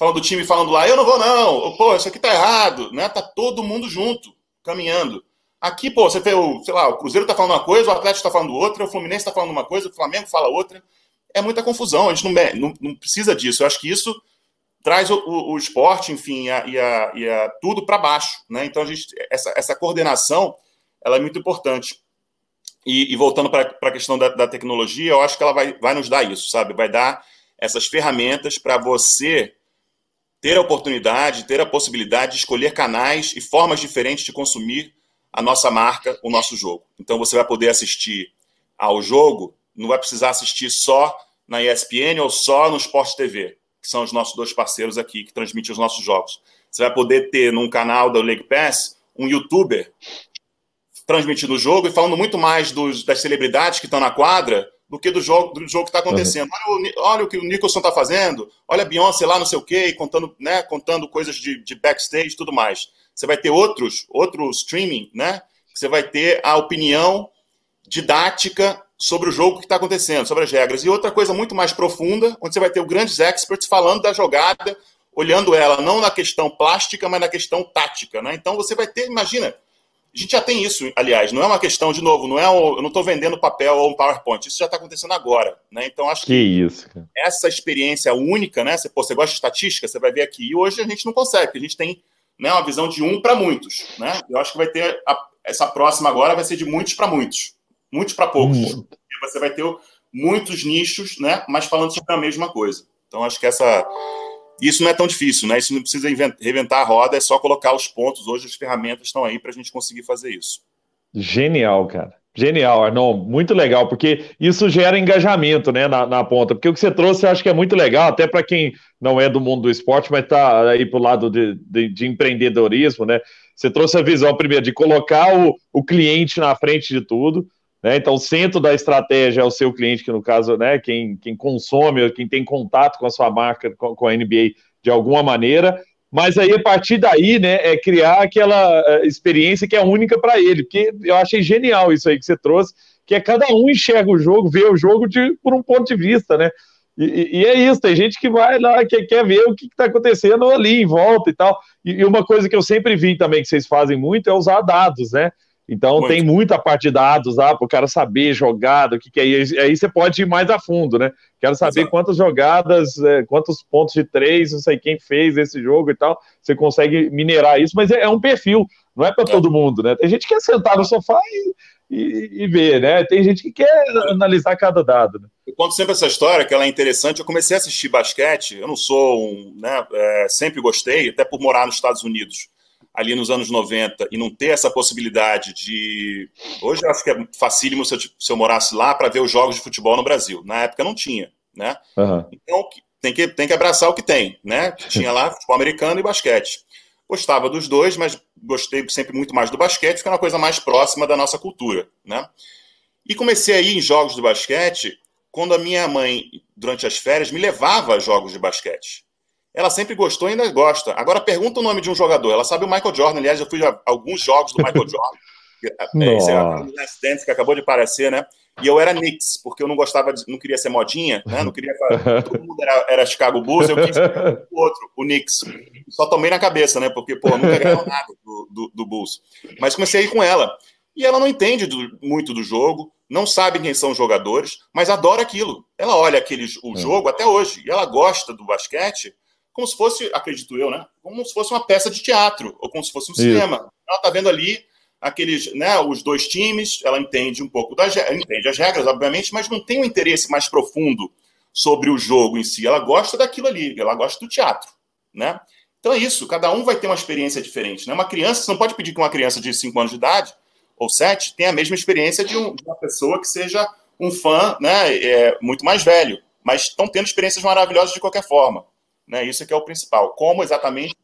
falando do time falando lá, eu não vou não, pô, isso aqui tá errado, né? Tá todo mundo junto, caminhando. Aqui, pô, você vê o, sei lá, o Cruzeiro tá falando uma coisa, o Atlético tá falando outra, o Fluminense tá falando uma coisa, o Flamengo fala outra. É muita confusão, a gente não, não, não precisa disso. Eu acho que isso traz o, o, o esporte, enfim, a, e, a, e a tudo para baixo, né? Então, a gente, essa, essa coordenação, ela é muito importante. E, e voltando para a questão da, da, tecnologia, eu acho que ela vai, vai nos dar isso, sabe? Vai dar essas ferramentas para você ter a oportunidade, ter a possibilidade de escolher canais e formas diferentes de consumir a nossa marca, o nosso jogo. Então você vai poder assistir ao jogo, não vai precisar assistir só na ESPN ou só no Sport TV, que são os nossos dois parceiros aqui que transmitem os nossos jogos. Você vai poder ter num canal da League Pass um youtuber transmitindo o jogo e falando muito mais dos, das celebridades que estão na quadra do que do jogo, do jogo que está acontecendo. Uhum. Olha, o, olha, o, que o Nicholson está fazendo, olha a Beyoncé lá, não sei o quê, contando, né, contando coisas de, de backstage e tudo mais. Você vai ter outros, outro streaming, né? Você vai ter a opinião didática sobre o jogo que está acontecendo, sobre as regras. E outra coisa muito mais profunda, onde você vai ter o grandes experts falando da jogada, olhando ela não na questão plástica, mas na questão tática. Né? Então você vai ter, imagina, a gente já tem isso, aliás, não é uma questão, de novo, não é um, eu não estou vendendo papel ou um PowerPoint, isso já está acontecendo agora, né? Então acho que, que isso, essa experiência única, né? Você, pô, você gosta de estatística, você vai ver aqui, e hoje a gente não consegue, porque a gente tem né, uma visão de um para muitos, né? Eu acho que vai ter a, essa próxima agora vai ser de muitos para muitos, muitos para poucos. Hum. Você vai ter muitos nichos, né? Mas falando sobre a mesma coisa. Então acho que essa isso não é tão difícil, né? Isso não precisa reventar a roda, é só colocar os pontos. Hoje as ferramentas estão aí para a gente conseguir fazer isso. Genial, cara. Genial, Arnon, muito legal, porque isso gera engajamento né, na, na ponta. Porque o que você trouxe eu acho que é muito legal, até para quem não é do mundo do esporte, mas está aí para o lado de, de, de, empreendedorismo, né? Você trouxe a visão, primeiro, de colocar o, o cliente na frente de tudo. Né? Então, o centro da estratégia é o seu cliente, que no caso, né, quem, quem consome, quem tem contato com a sua marca, com, com a NBA de alguma maneira. Mas aí, a partir daí, né, é criar aquela eh, experiência que é única para ele. Porque eu achei genial isso aí que você trouxe, que é cada um enxerga o jogo, vê o jogo de, por um ponto de vista, né? E, e, é isso, tem gente que vai lá, que quer ver o que está acontecendo ali em volta e tal. E, e, uma coisa que eu sempre vi também que vocês fazem muito é usar dados, né? Então Muito. tem muita parte de dados lá para o cara saber jogada, o que, que é. E aí você pode ir mais a fundo, né? Quero saber Exato. quantas jogadas, é, quantos pontos de três, não sei quem fez esse jogo e tal. Você consegue minerar isso, mas é, é um perfil, não é para é. todo mundo, né? Tem gente que quer sentar no sofá e, e, e, ver, né? Tem gente que quer analisar cada dado. Né? Eu conto sempre essa história, que ela é interessante. Eu comecei a assistir basquete, eu não sou um. Né, é, sempre gostei, até por morar nos Estados Unidos ali nos anos 90 e não ter essa possibilidade de. Hoje eu acho que é facílimo se eu, se eu morasse lá para ver os jogos de futebol no Brasil. Na época não tinha, né? Uhum. Então tem que, tem que abraçar o que tem, né? <laughs> Tinha lá futebol americano e basquete. Gostava dos dois, mas gostei sempre muito mais do basquete, porque é uma coisa mais próxima da nossa cultura, né? E comecei a ir em jogos de basquete quando a minha mãe, durante as férias, me levava a jogos de basquete ela sempre gostou e ainda gosta. Agora pergunta o nome de um jogador. Ela sabe o Michael Jordan. Aliás, eu fui a alguns jogos do Michael <laughs> Jordan. É, esse é o Last Dance que acabou de aparecer, né? E eu era Knicks, porque eu não gostava, de, não queria ser modinha, né? Não queria. <laughs> Todo mundo era, era Chicago Bulls, eu quis o outro, o Knicks. Só tomei na cabeça, né? Porque, pô, nunca ganhou <laughs> nada do, do, do, Bulls. Mas comecei a ir com ela. E ela não entende do, muito do jogo, não sabe quem são os jogadores, mas adora aquilo. Ela olha aquele, o é. jogo até hoje, e ela gosta do basquete como se fosse, acredito eu, né? Como se fosse uma peça de teatro, ou como se fosse um Isso. cinema. Ela está vendo ali aqueles, né, os dois times, ela entende um pouco das entende as regras, obviamente, mas não tem um interesse mais profundo sobre o jogo em si. Ela gosta daquilo ali, ela gosta do teatro, né? Então é isso, cada um vai ter uma experiência diferente, né? Uma criança, você não pode pedir que uma criança de 5 anos de idade ou 7 tenha a mesma experiência de, um, de uma pessoa que seja um fã, né, é, muito mais velho, mas estão tendo experiências maravilhosas de qualquer forma, né? Isso é que é o principal. Como exatamente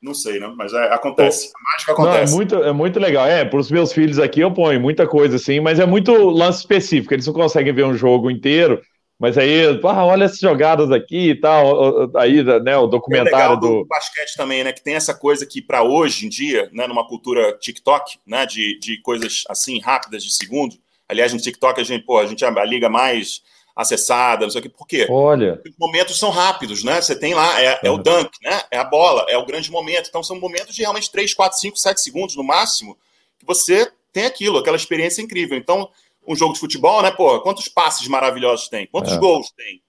não sei, né? Mas é, acontece. A mágica acontece. Não, é, muito, é muito legal. É, para os meus filhos aqui eu ponho muita coisa assim, mas é muito lance específico. Eles não conseguem ver um jogo inteiro. Mas aí, ah, olha essas jogadas aqui e tal. Aí, né, o documentário é do... do. basquete também, né? Que tem essa coisa que, para hoje em dia, né, numa cultura TikTok, né, de, de coisas assim rápidas de segundo. Aliás, no TikTok a gente, pô, a gente é a liga mais acessada, não sei o quê. Por quê? Olha. Os momentos são rápidos, né? Você tem lá, é, é, o dunk, né? É a bola, é o grande momento. Então são momentos de realmente 3, 4, 5, 7 segundos no máximo que você tem aquilo, aquela experiência incrível. Então, um jogo de futebol, né? Pô, quantos passes maravilhosos tem? Quantos é. gols tem?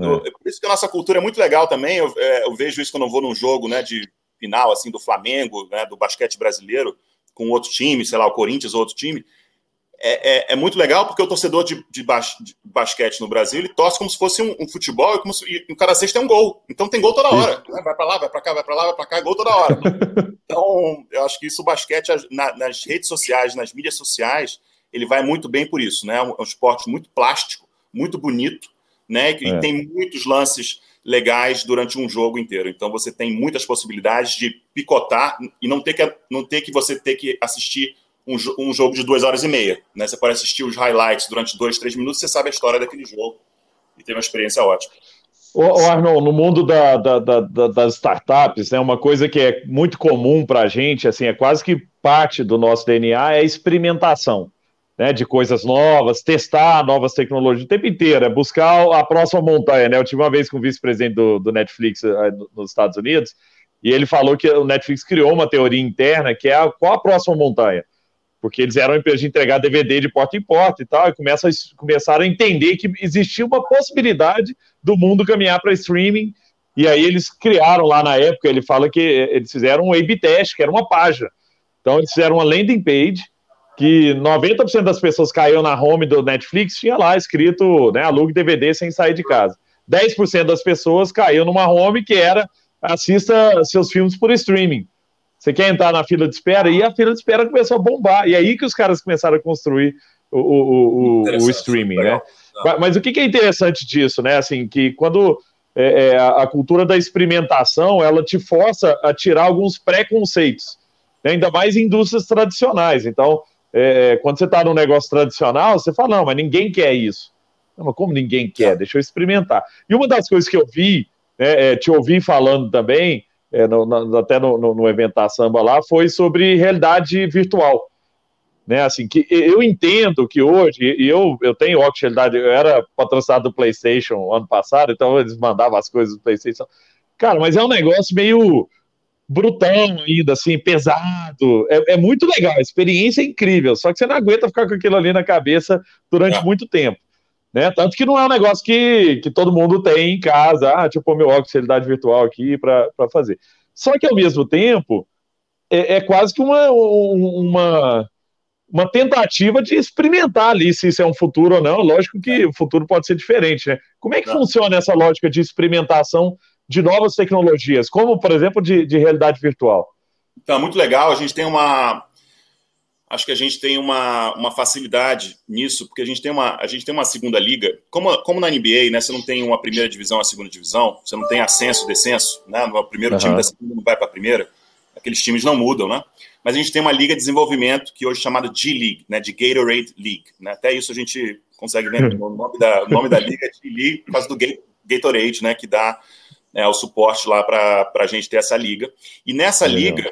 É. Por isso que a nossa cultura é muito legal também. Eu, é, eu, vejo isso quando eu vou num jogo, né, de final, assim, do Flamengo, né, do basquete brasileiro, com outro time, sei lá, o Corinthians ou outro time é, é, é, muito legal porque o torcedor de, de, bas, de, basquete no Brasil ele torce como se fosse um, um futebol e, como se, e cada sexta é um gol. Então tem gol toda hora. Isso. Vai para lá, vai para cá, vai para lá, vai para cá, gol toda hora. <laughs> então eu acho que isso o basquete na, nas redes sociais, nas mídias sociais, ele vai muito bem por isso, né? É um, é um esporte muito plástico, muito bonito, né? E é. tem muitos lances legais durante um jogo inteiro. Então você tem muitas possibilidades de picotar e não ter que não ter que você ter que assistir um, um, jogo de duas horas e meia. Né? Você pode assistir os highlights durante dois, três minutos, você sabe a história daquele jogo e tem uma experiência ótima. Ô, Arnold, no mundo da, da, da, das startups, né, uma coisa que é muito comum para a gente, assim, é quase que parte do nosso DNA, é a experimentação né, de coisas novas, testar novas tecnologias o tempo inteiro, é buscar a próxima montanha. Né? Eu tive uma vez com o vice-presidente do, do Netflix eh, nos Estados Unidos, e ele falou que o Netflix criou uma teoria interna que é a, qual a próxima montanha porque eles eram empresa de entregar DVD de porta em porta e tal, e começa, começaram a entender que existia uma possibilidade do mundo caminhar para streaming, e aí eles criaram lá na época, ele fala que eles fizeram um A-B test, que era uma página. Então eles fizeram uma landing page, que 90% das pessoas caíram na home do Netflix, tinha lá escrito, né, alugue DVD sem sair de casa. 10% das pessoas caíram numa home que era assista seus filmes por streaming. Você quer entrar na fila de espera? E a fila de espera começou a bombar. E aí que os caras começaram a construir o, o, o, o streaming, né? Mas, mas, o que, é interessante disso, né? Assim, que quando é, é, a cultura da experimentação, ela te força a tirar alguns preconceitos, né? ainda mais em indústrias tradicionais. Então, é, quando você está num negócio tradicional, você fala, não, mas ninguém quer isso. Não, mas como ninguém quer? Deixa eu experimentar. E uma das coisas que eu vi, né, é, te ouvi falando também, é, no, no, até no, no, evento da samba lá, foi sobre realidade virtual. Né, assim, que eu entendo que hoje, e eu, eu tenho óculos de realidade, eu era patrocinado do PlayStation ano passado, então eles mandavam as coisas do PlayStation. Cara, mas é um negócio meio brutão ainda, assim, pesado. É, é, muito legal, a experiência é incrível, só que você não aguenta ficar com aquilo ali na cabeça durante é. muito tempo. Né? Tanto que não é um negócio que, que todo mundo tem em casa, ah, pôr meu óculos de realidade virtual aqui para fazer. Só que ao mesmo tempo, é, é, quase que uma, uma, uma tentativa de experimentar ali se isso é um futuro ou não. Lógico que o futuro pode ser diferente, né? Como é que funciona essa lógica de experimentação de novas tecnologias, como, por exemplo, de, de realidade virtual? Então, muito legal. A gente tem uma, acho que a gente tem uma, uma facilidade nisso, porque a gente tem uma, a gente tem uma segunda liga, como, como na NBA, né? Você não tem uma primeira divisão, a segunda divisão, você não tem ascenso, descenso, né? O primeiro uhum. time da segunda não vai para a primeira, aqueles times não mudam, né? Mas a gente tem uma liga de desenvolvimento que hoje é chamada G-League, né? De Gatorade League, né? Até isso a gente consegue ver o <laughs> nome da, o nome da liga é G-League por causa do Gatorade, né? Que dá né, o suporte lá para a gente ter essa liga. E nessa liga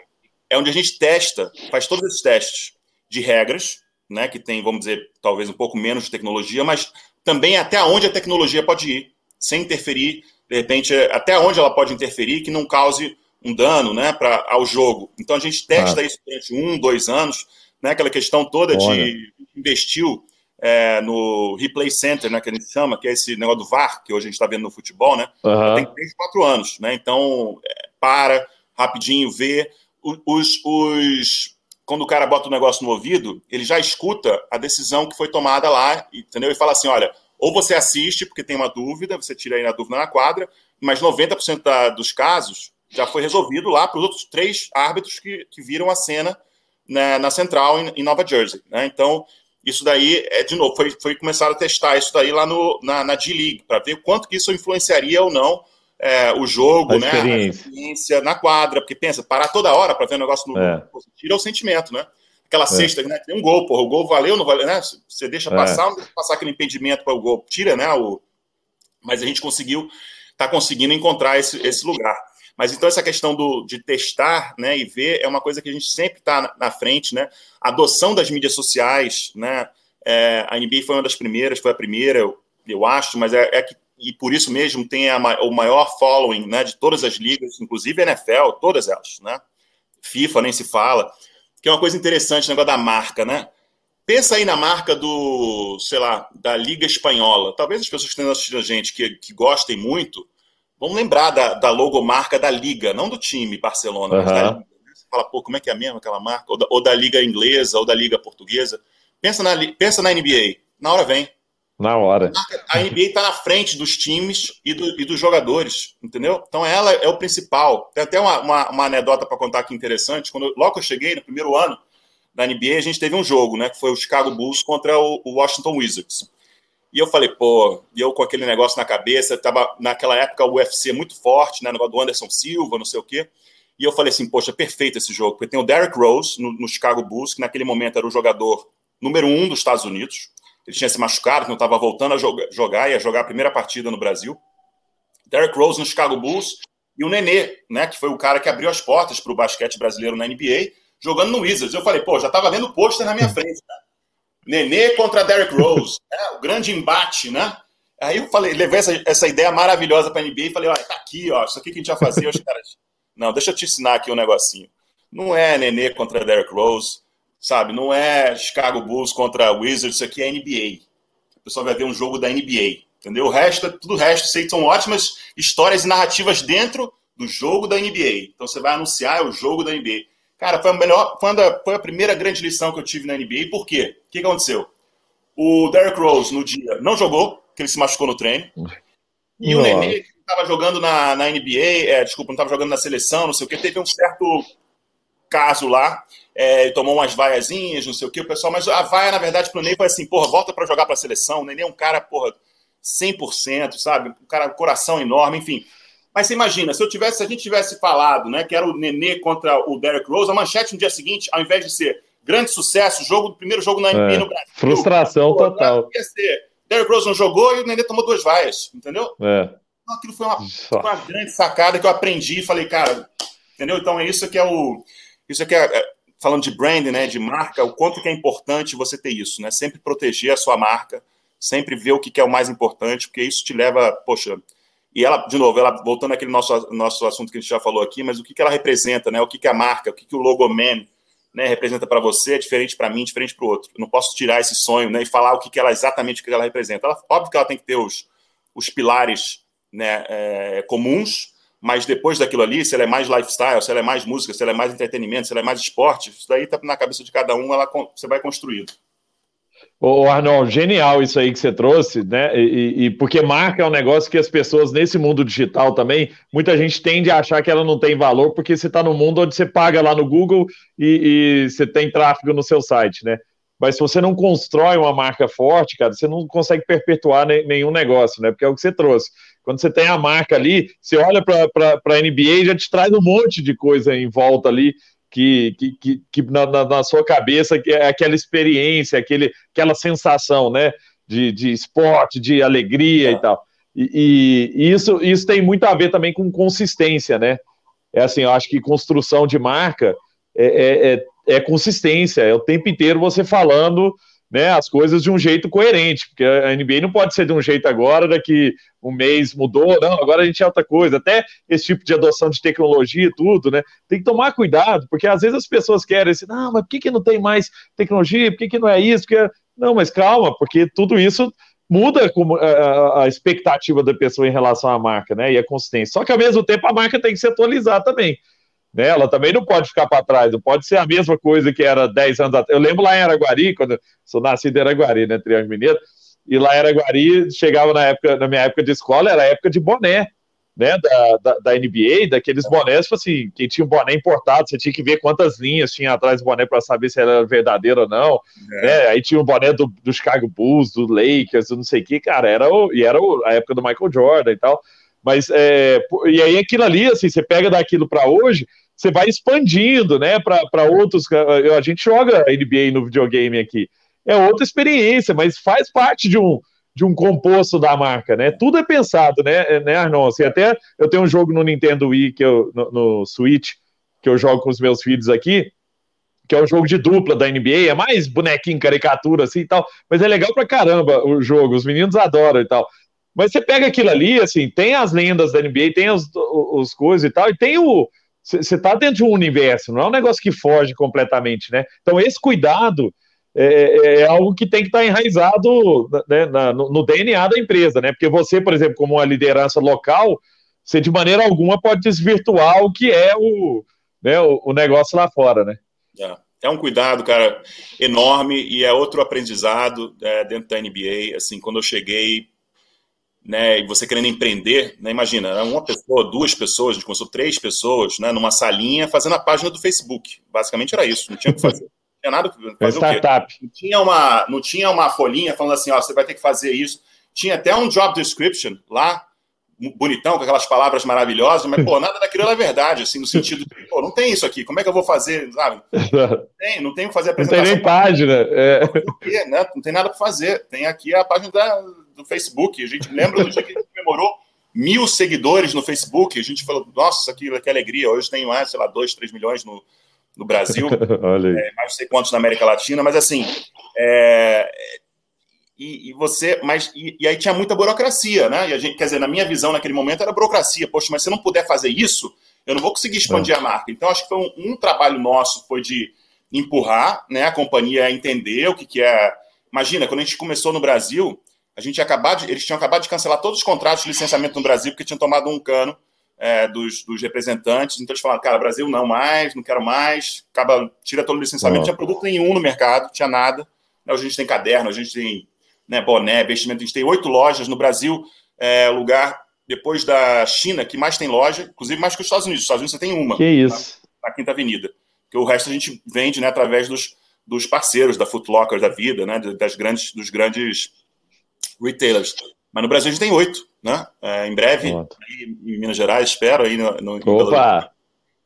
é onde a gente testa, faz todos esses testes de regras, né, que tem, vamos dizer, talvez um pouco menos de tecnologia, mas também até onde a tecnologia pode ir, sem interferir, de repente, até onde ela pode interferir que não cause um dano né, pra, ao jogo. Então a gente testa ah. isso durante um, dois anos, né, aquela questão toda Olha. de investiu é, no Replay Center, né, que a gente chama, que é esse negócio do VAR, que hoje a gente está vendo no futebol, né? Uhum. Tem 3, 4 anos, né? Então, é, para, rapidinho, vê. Os, os quando o cara bota o negócio no ouvido, ele já escuta a decisão que foi tomada lá, entendeu? E fala assim: olha, ou você assiste porque tem uma dúvida, você tira aí a dúvida na quadra, mas 90% da, dos casos já foi resolvido lá para os outros três árbitros que, que viram a cena na, na central em, em, Nova Jersey. Né? Então, isso daí, é de novo, foi, foi começar a testar isso daí lá no, na, na D-League, para ver quanto que isso influenciaria ou não é, o jogo, a né? Experiência. A experiência na quadra, porque pensa, parar toda hora para ver o negócio no. É. Tira o sentimento, né? Aquela é. sexta, né? Tem um gol, porra, o gol valeu, não valeu, né? Você deixa é. passar, não deixa passar aquele impedimento para o gol, tira, né? O... Mas a gente conseguiu, tá conseguindo encontrar esse, esse lugar. Mas então essa questão do, de testar né, e ver é uma coisa que a gente sempre está na, na, frente, né? A adoção das mídias sociais, né? É, a NBA foi uma das primeiras, foi a primeira, eu, eu acho, mas é, é que e por isso mesmo tem a, o maior following né, de todas as ligas, inclusive a NFL, todas elas, né? FIFA nem se fala, que é uma coisa interessante o negócio da marca, né? Pensa aí na marca do, sei lá, da Liga Espanhola. Talvez as pessoas que estão assistindo a gente que, que gostem muito vão lembrar da, da logomarca da Liga, não do time Barcelona, uhum. mas da Liga. Né? Você fala, pô, como é que é mesmo aquela marca? Ou da, ou da Liga Inglesa, ou da Liga Portuguesa. Pensa na, pensa na NBA, na hora vem. Na hora. A NBA está na frente dos times e, do, e, dos jogadores, entendeu? Então ela é o principal. Tem até uma, uma, uma anedota para contar aqui interessante. Quando, logo que eu cheguei, no primeiro ano da NBA, a gente teve um jogo, né? Que foi o Chicago Bulls contra o, o Washington Wizards. E eu falei, pô, e eu com aquele negócio na cabeça, tava naquela época o UFC muito forte, né? Negócio do Anderson Silva, não sei o quê. E eu falei assim, poxa, perfeito esse jogo, porque tem o Derrick Rose no, no Chicago Bulls, que naquele momento era o jogador número um dos Estados Unidos ele tinha se machucado, não estava voltando a jogar, ia jogar a primeira partida no Brasil. Derrick Rose no Chicago Bulls e o Nenê, né, que foi o cara que abriu as portas para o basquete brasileiro na NBA, jogando no Wizards. Eu falei, pô, já estava vendo o pôster na minha frente. Né? Nenê contra Derrick Rose, né, o grande embate, né? Aí eu falei, levei essa, essa ideia maravilhosa para a NBA e falei, olha, tá aqui, ó, isso aqui que a gente vai fazer. Os caras, não, deixa eu te ensinar aqui um negocinho. Não é Nenê contra Derrick Rose, sabe? Não é Chicago Bulls contra Wizards, isso aqui é NBA. O pessoal vai ver um jogo da NBA, entendeu? O resto, tudo o resto, sei que são ótimas histórias e narrativas dentro do jogo da NBA. Então você vai anunciar é o jogo da NBA. Cara, foi a, melhor, foi, a, foi a primeira grande lição que eu tive na NBA. Por quê? O que aconteceu? O Derrick Rose, no dia, não jogou, porque ele se machucou no treino. E o Nenê, que estava jogando na, na NBA, é, desculpa, não estava jogando na seleção, não sei o que, teve um certo caso lá, é, tomou umas vaiazinhas, não sei o que, o pessoal, mas a vaia, na verdade, pro Ney foi assim, porra, volta para jogar pra seleção, o Nenê é um cara, porra, 100%, sabe? Um cara, coração enorme, enfim. Mas você imagina, se eu tivesse, se a gente tivesse falado, né, que era o Nenê contra o Derek Rose, a manchete no dia seguinte, ao invés de ser grande sucesso, jogo, primeiro jogo na NBA é, no Brasil. Frustração porra, total. Ia ser, Derek Rose não jogou e o Nenê tomou duas vaias, entendeu? É. Então, aquilo foi uma, uma grande sacada que eu aprendi e falei, cara, entendeu? Então é isso que é o. Isso aqui é, é falando de branding, né, de marca, o quanto que é importante você ter isso, né? Sempre proteger a sua marca, sempre ver o que é o mais importante, porque isso te leva, poxa, e ela, de novo, ela voltando àquele nosso, nosso assunto que a gente já falou aqui, mas o que, que ela representa, né? O que, que é a marca, o que, que o logo man né, representa para você é diferente para mim, diferente para o outro. Eu não posso tirar esse sonho né, e falar o que, que ela exatamente o que ela representa. Ela, óbvio que ela tem que ter os, os pilares né, é, comuns, mas depois daquilo ali, se ela é mais lifestyle, se ela é mais música, se ela é mais entretenimento, se ela é mais esporte, isso daí tá na cabeça de cada um, ela, você vai construindo. Ô, Arnold, genial isso aí que você trouxe, né? E, e, porque marca é um negócio que as pessoas nesse mundo digital também, muita gente tende a achar que ela não tem valor porque você está no mundo onde você paga lá no Google e, e você tem tráfego no seu site, né? Mas se você não constrói uma marca forte, cara, você não consegue perpetuar nenhum negócio, né? Porque é o que você trouxe. Quando você tem a marca ali, você olha para a NBA e já te traz um monte de coisa em volta ali que, que, que, que na, na, sua cabeça que é aquela experiência, aquele, aquela sensação, né? De, de esporte, de alegria é. e tal. E, e, isso, isso tem muito a ver também com consistência, né? É assim, eu acho que construção de marca é, é, é, é consistência, é o tempo inteiro você falando né, as coisas de um jeito coerente, porque a NBA não pode ser de um jeito agora, daqui um mês mudou, não, agora a gente é outra coisa. Até esse tipo de adoção de tecnologia e tudo, né? Tem que tomar cuidado, porque às vezes as pessoas querem assim, não, mas por que, que não tem mais tecnologia? Por que, que não é isso? Porque... Não, mas calma, porque tudo isso muda a expectativa da pessoa em relação à marca, né? E a consistência. Só que ao mesmo tempo a marca tem que se atualizar também. Né? Ela também não pode ficar para trás, não pode ser a mesma coisa que era 10 anos atrás. Eu lembro lá em Araguari, quando eu sou nascido em Araguari, né, Triângulo Mineiro, e lá em Araguari, chegava na época, na minha época de escola, era época de boné, né, da, da, da NBA, daqueles bonés, tipo assim, quem tinha um boné importado, você tinha que ver quantas linhas tinha atrás do boné para saber se era verdadeiro ou não, é. né, aí tinha o boné do, do Chicago Bulls, do Lakers, do não sei o que, cara, era, o, e era o, a época do Michael Jordan e tal, mas, é, e aí aquilo ali, assim, você pega daquilo para hoje, você vai expandindo, né, para outros, a gente joga NBA no videogame aqui, é outra experiência, mas faz parte de um, de um composto da marca, né? Tudo é pensado, né, é, né Arnon? Assim, até eu tenho um jogo no Nintendo Wii, que eu, no, no Switch, que eu jogo com os meus filhos aqui, que é um jogo de dupla da NBA, é mais bonequinho, caricatura assim e tal, mas é legal pra caramba o jogo, os meninos adoram e tal. Mas você pega aquilo ali, assim, tem as lendas da NBA, tem os, os, coisas e tal, e tem o. Você tá dentro de um universo, não é um negócio que foge completamente, né? Então, esse cuidado é, é, é, algo que tem que estar enraizado né, na, no, no, DNA da empresa, né? Porque você, por exemplo, como uma liderança local, você de maneira alguma pode desvirtuar o que é o, né, o, o negócio lá fora, né? É. é. um cuidado, cara, enorme e é outro aprendizado é, dentro da NBA. Assim, quando eu cheguei, né, e você querendo empreender, né, imagina, era uma pessoa, duas pessoas, a gente começou três pessoas, né, numa salinha fazendo a página do Facebook. Basicamente era isso, não tinha o que fazer. <laughs> tinha nada fazer startup. Não tinha, uma, não tinha uma folhinha falando assim, ó, você vai ter que fazer isso. Tinha até um job description lá, bonitão, com aquelas palavras maravilhosas, mas, pô, nada daquilo é verdade, assim, no <laughs> sentido de, pô, não tem isso aqui, como é que eu vou fazer, sabe? Não tem, não tem que fazer apresentação. Não tem nem página. É. Não, né? não tem nada para fazer. Tem aqui a página da, do Facebook. A gente lembra do dia que a gente comemorou mil seguidores no Facebook. A gente falou, nossa, que, que alegria. Hoje tem mais, sei lá, dois, três milhões no, no Brasil, <laughs> é, mais não sei quantos na América Latina, mas assim, é, e, e, você, mas e, e, aí tinha muita burocracia, né? E a gente, quer dizer, na minha visão naquele momento era burocracia. Poxa, mas se eu não puder fazer isso, eu não vou conseguir expandir é. a marca. Então acho que foi um, um, trabalho nosso foi de empurrar, né? A companhia a entender o que, que é. Imagina, quando a gente começou no Brasil, a gente acabado de, eles tinham acabado de cancelar todos os contratos de licenciamento no Brasil porque tinham tomado um cano é, dos, dos, representantes. Então eles falaram, cara, Brasil não mais, não quero mais, acaba, tira todo o licenciamento. Não tinha produto nenhum no mercado, tinha nada. Hoje a gente tem caderno, a gente tem né, boné, vestimento, a gente tem oito lojas no Brasil, é lugar depois da China que mais tem loja, inclusive mais que os Estados Unidos. Os Estados Unidos você tem uma. Que isso. Na, na Quinta Avenida. Que o resto a gente vende né, através dos, dos parceiros da Foot Locker da vida, né, das grandes, dos grandes retailers. Mas no Brasil a gente tem oito, né? É, em breve, em Minas Gerais, espero, aí no, no Opa!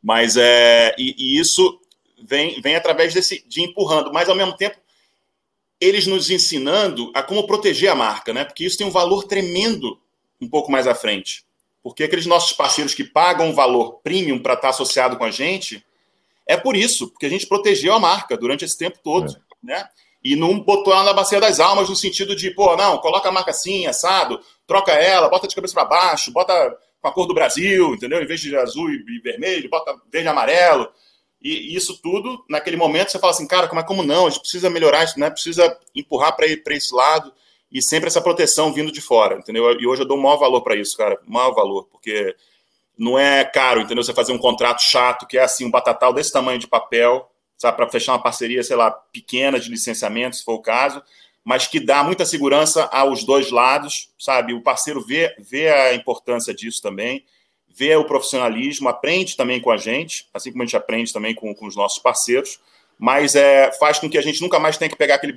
Mas é, e, e, isso vem, vem através desse de empurrando, mas ao mesmo tempo eles nos ensinando a como proteger a marca, né? Porque isso tem um valor tremendo um pouco mais à frente. Porque aqueles nossos parceiros que pagam um valor premium para estar associado com a gente, é por isso, porque a gente protegeu a marca durante esse tempo todo, é. né? E não botou ela na bacia das almas no sentido de, pô, não, coloca a marca assim, assado, troca ela, bota de cabeça para baixo, bota com a cor do Brasil, entendeu? Em vez de azul e vermelho, bota verde e amarelo. E, isso tudo, naquele momento, você fala assim, cara, como é como não? A gente precisa melhorar isso, né? Precisa empurrar para esse lado e sempre essa proteção vindo de fora, entendeu? E hoje eu dou o maior valor para isso, cara, o maior valor, porque não é caro, entendeu? Você fazer um contrato chato que é assim, um batatal desse tamanho de papel, sabe, para fechar uma parceria, sei lá, pequena de licenciamento, se for o caso, mas que dá muita segurança aos dois lados, sabe? O parceiro vê, vê a importância disso também, vê o profissionalismo, aprende também com a gente, assim como a gente aprende também com, com os nossos parceiros, mas é, faz com que a gente nunca mais tenha que pegar aquele.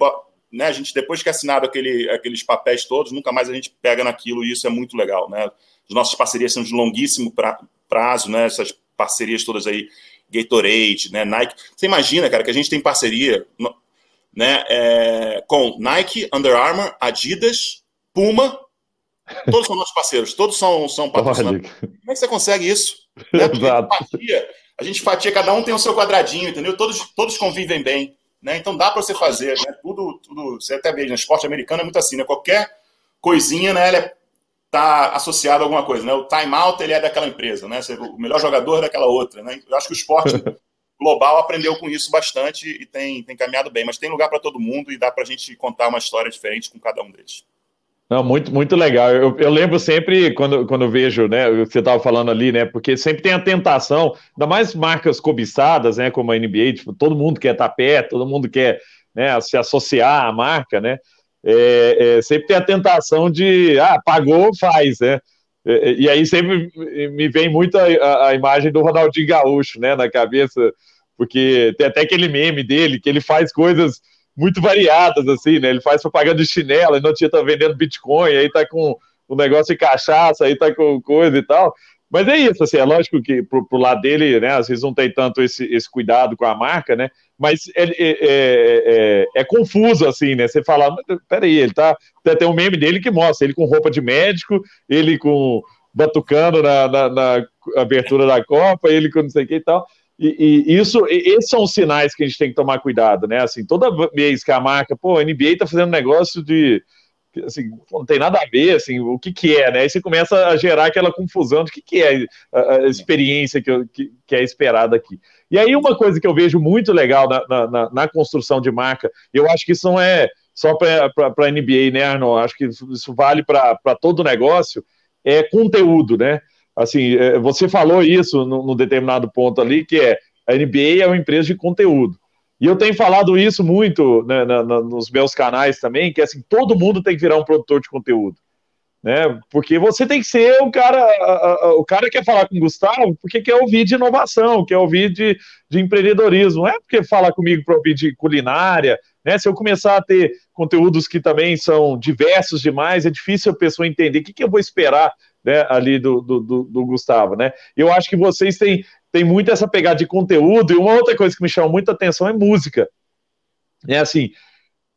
Né, a gente, depois que é assinado aquele, aqueles papéis todos, nunca mais a gente pega naquilo, e isso é muito legal. Né? As nossas parcerias são de longuíssimo pra, prazo, né? essas parcerias todas aí Gatorade, né, Nike. Você imagina, cara, que a gente tem parceria né, é, com Nike, Under Armour, Adidas, Puma. Todos são nossos parceiros, todos são, são patrocinadores. Como é que você consegue isso? Né? A, gente fatia, a gente fatia, cada um tem o seu quadradinho, entendeu? Todos, todos convivem bem. Né? Então dá para você fazer, né? Tudo, tudo. Você até vê, no esporte americano é muito assim, né? Qualquer coisinha, né? Ela é está associado a alguma coisa, né? O timeout ele é daquela empresa, né? O melhor jogador é daquela outra, né? Eu acho que o esporte <laughs> global aprendeu com isso bastante e tem, tem caminhado bem, mas tem lugar para todo mundo e dá para a gente contar uma história diferente com cada um deles. Não, muito, muito legal. Eu, eu lembro sempre, quando, quando vejo, né, o que você estava falando ali, né, porque sempre tem a tentação, ainda mais marcas cobiçadas, né, como a NBA, tipo, todo mundo quer estar perto, todo mundo quer né, se associar à marca, né, é, é, sempre tem a tentação de, ah, pagou, faz, né, e, e aí sempre me vem muito a, a, imagem do Ronaldinho Gaúcho, né, na cabeça, porque tem até aquele meme dele, que ele faz coisas muito variadas, assim, né? Ele faz propaganda de chinelo, e não tinha tá vendendo Bitcoin, aí tá com um negócio de cachaça, aí tá com coisa e tal. Mas é isso, assim, é lógico que pro, pro lado dele, né, às vezes não tem tanto esse, esse cuidado com a marca, né, mas é, é, é, é confuso, assim, né, você fala, peraí, ele tá, tem um meme dele que mostra ele com roupa de médico, ele com batucando na, na, na abertura da Copa, ele com não sei o que e tal, e, e, isso, esses são os sinais que a gente tem que tomar cuidado, né? Assim, toda vez que a marca, pô, a NBA tá fazendo negócio de, assim, não tem nada a ver, assim, o que que é, né? Aí você começa a gerar aquela confusão de o que que é a, experiência que, que, que, é esperada aqui. E aí uma coisa que eu vejo muito legal na, na, na construção de marca, eu acho que isso não é só para a NBA, né, Arnold? Acho que isso vale para todo negócio, é conteúdo, né? assim, é, você falou isso num determinado ponto ali, que é a NBA é uma empresa de conteúdo. E eu tenho falado isso muito né, na, na, nos meus canais também, que assim, todo mundo tem que virar um produtor de conteúdo. Né? Porque você tem que ser o cara, a, a, o cara quer falar com o Gustavo porque quer ouvir de inovação, quer ouvir de, de empreendedorismo, não é porque falar comigo para ouvir de culinária, né? Se eu começar a ter conteúdos que também são diversos demais, é difícil a pessoa entender o que, que eu vou esperar né, ali do, do, do, do Gustavo, né? Eu acho que vocês têm, têm muito essa pegada de conteúdo, e uma outra coisa que me chama muita atenção é música. É assim,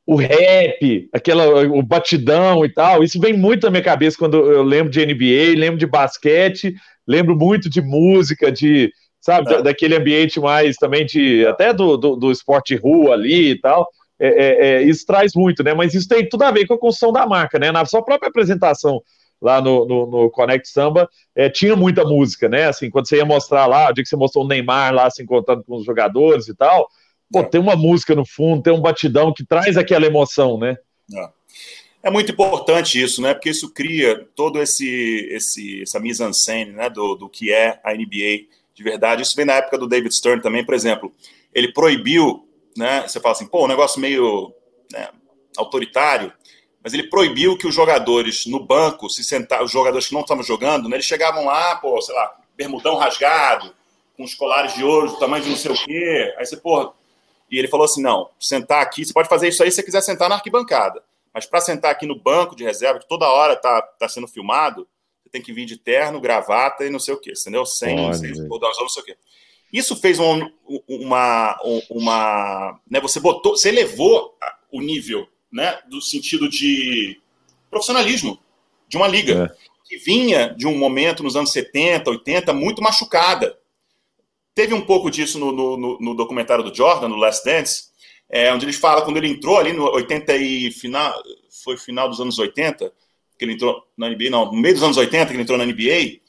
o rap, aquela, o batidão e tal, isso vem muito na minha cabeça quando eu lembro de NBA, lembro de basquete, lembro muito de música, de, sabe, é. daquele ambiente mais também de, até do, do, do esporte rua ali e tal, é, é, é, isso traz muito, né, mas isso tem tudo a ver com a construção da marca, né, na sua própria apresentação lá no, no, no Connect Samba, é, tinha muita música, né? Assim, quando você ia mostrar lá, o dia que você mostrou o Neymar lá se encontrando com os jogadores e tal, pô, é. tem uma música no fundo, tem um batidão que traz aquela emoção, né? É. é muito importante isso, né? Porque isso cria todo esse, esse essa mise-en-scène, né? Do, do que é a NBA de verdade. Isso vem na época do David Stern também, por exemplo. Ele proibiu, né? Você fala assim, pô, um negócio meio né, autoritário mas ele proibiu que os jogadores no banco se sentassem, os jogadores que não estavam jogando, né, eles chegavam lá, pô, sei lá, bermudão rasgado, com os colares de ouro do tamanho de não sei o quê. Aí você, pô. E ele falou assim: não, sentar aqui, você pode fazer isso aí se você quiser sentar na arquibancada. Mas para sentar aqui no banco de reserva, que toda hora tá, tá sendo filmado, você tem que vir de terno, gravata e não sei o quê, entendeu? Sem, sem não sei o quê. Isso fez uma, uma, uma né, você botou, você elevou o nível né, do sentido de profissionalismo de uma liga é. que vinha de um momento nos anos 70, 80 muito machucada. Teve um pouco disso no, no, no documentário do Jordan, no Last Dance, é, onde ele fala quando ele entrou ali no 80 e final, foi final dos anos 80, que ele entrou na NBA, não, no meio dos anos 80 que ele entrou na NBA,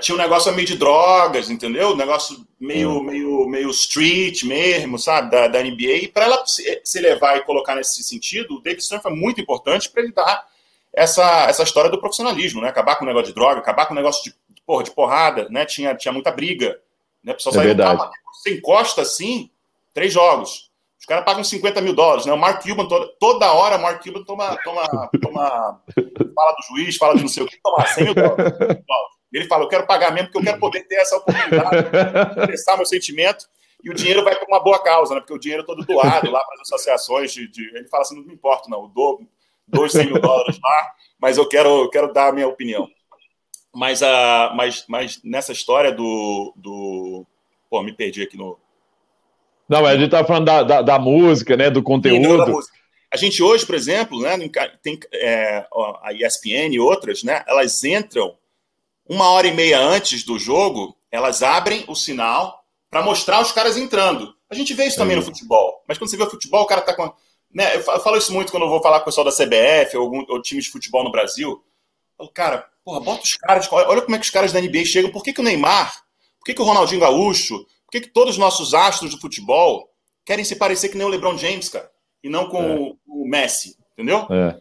tinha um negócio meio de drogas, entendeu? Um negócio meio, hum. meio, meio street mesmo, sabe? Da, da NBA. E para ela se, se, levar e colocar nesse sentido, o David Stern foi muito importante para ele dar essa, essa história do profissionalismo, né? Acabar com o negócio de droga, acabar com o negócio de, porra, de porrada, né? Tinha, tinha muita briga. Né? O pessoal é verdade. você encosta assim, três jogos. Os caras pagam 50 mil dólares, né? O Mark Cuban, toda, toda hora, o Mark Cuban toma, toma, toma, <laughs> fala do juiz, fala de não sei o que, toma 100 mil dólares. Ele fala: Eu quero pagar mesmo, porque eu quero poder ter essa oportunidade de expressar meu sentimento. E o dinheiro vai para uma boa causa, né? Porque o dinheiro é todo doado lá para as associações. De, de, Ele fala assim: Não me importa, não. Eu dou dois, 100 mil dólares lá, mas eu quero, eu quero dar a minha opinião. Mas, a, mas, mas nessa história do, do. Pô, me perdi aqui no. Não, mas a gente tá falando da, da, da música, né? Do conteúdo. A gente hoje, por exemplo, né, tem é, a ESPN e outras, né? Elas entram uma hora e meia antes do jogo, elas abrem o sinal para mostrar os caras entrando. A gente vê isso também no futebol. Mas quando você vê o futebol, o cara tá com. Né, eu falo isso muito quando eu vou falar com o pessoal da CBF ou, algum, ou times de futebol no Brasil. Eu falo, cara, porra, bota os caras. Olha como é que os caras da NBA chegam. Por que, que o Neymar? Por que, que o Ronaldinho Gaúcho? Por que, que todos os nossos astros do futebol querem se parecer que nem o LeBron James, cara? E não com é. o, o, Messi, entendeu? É.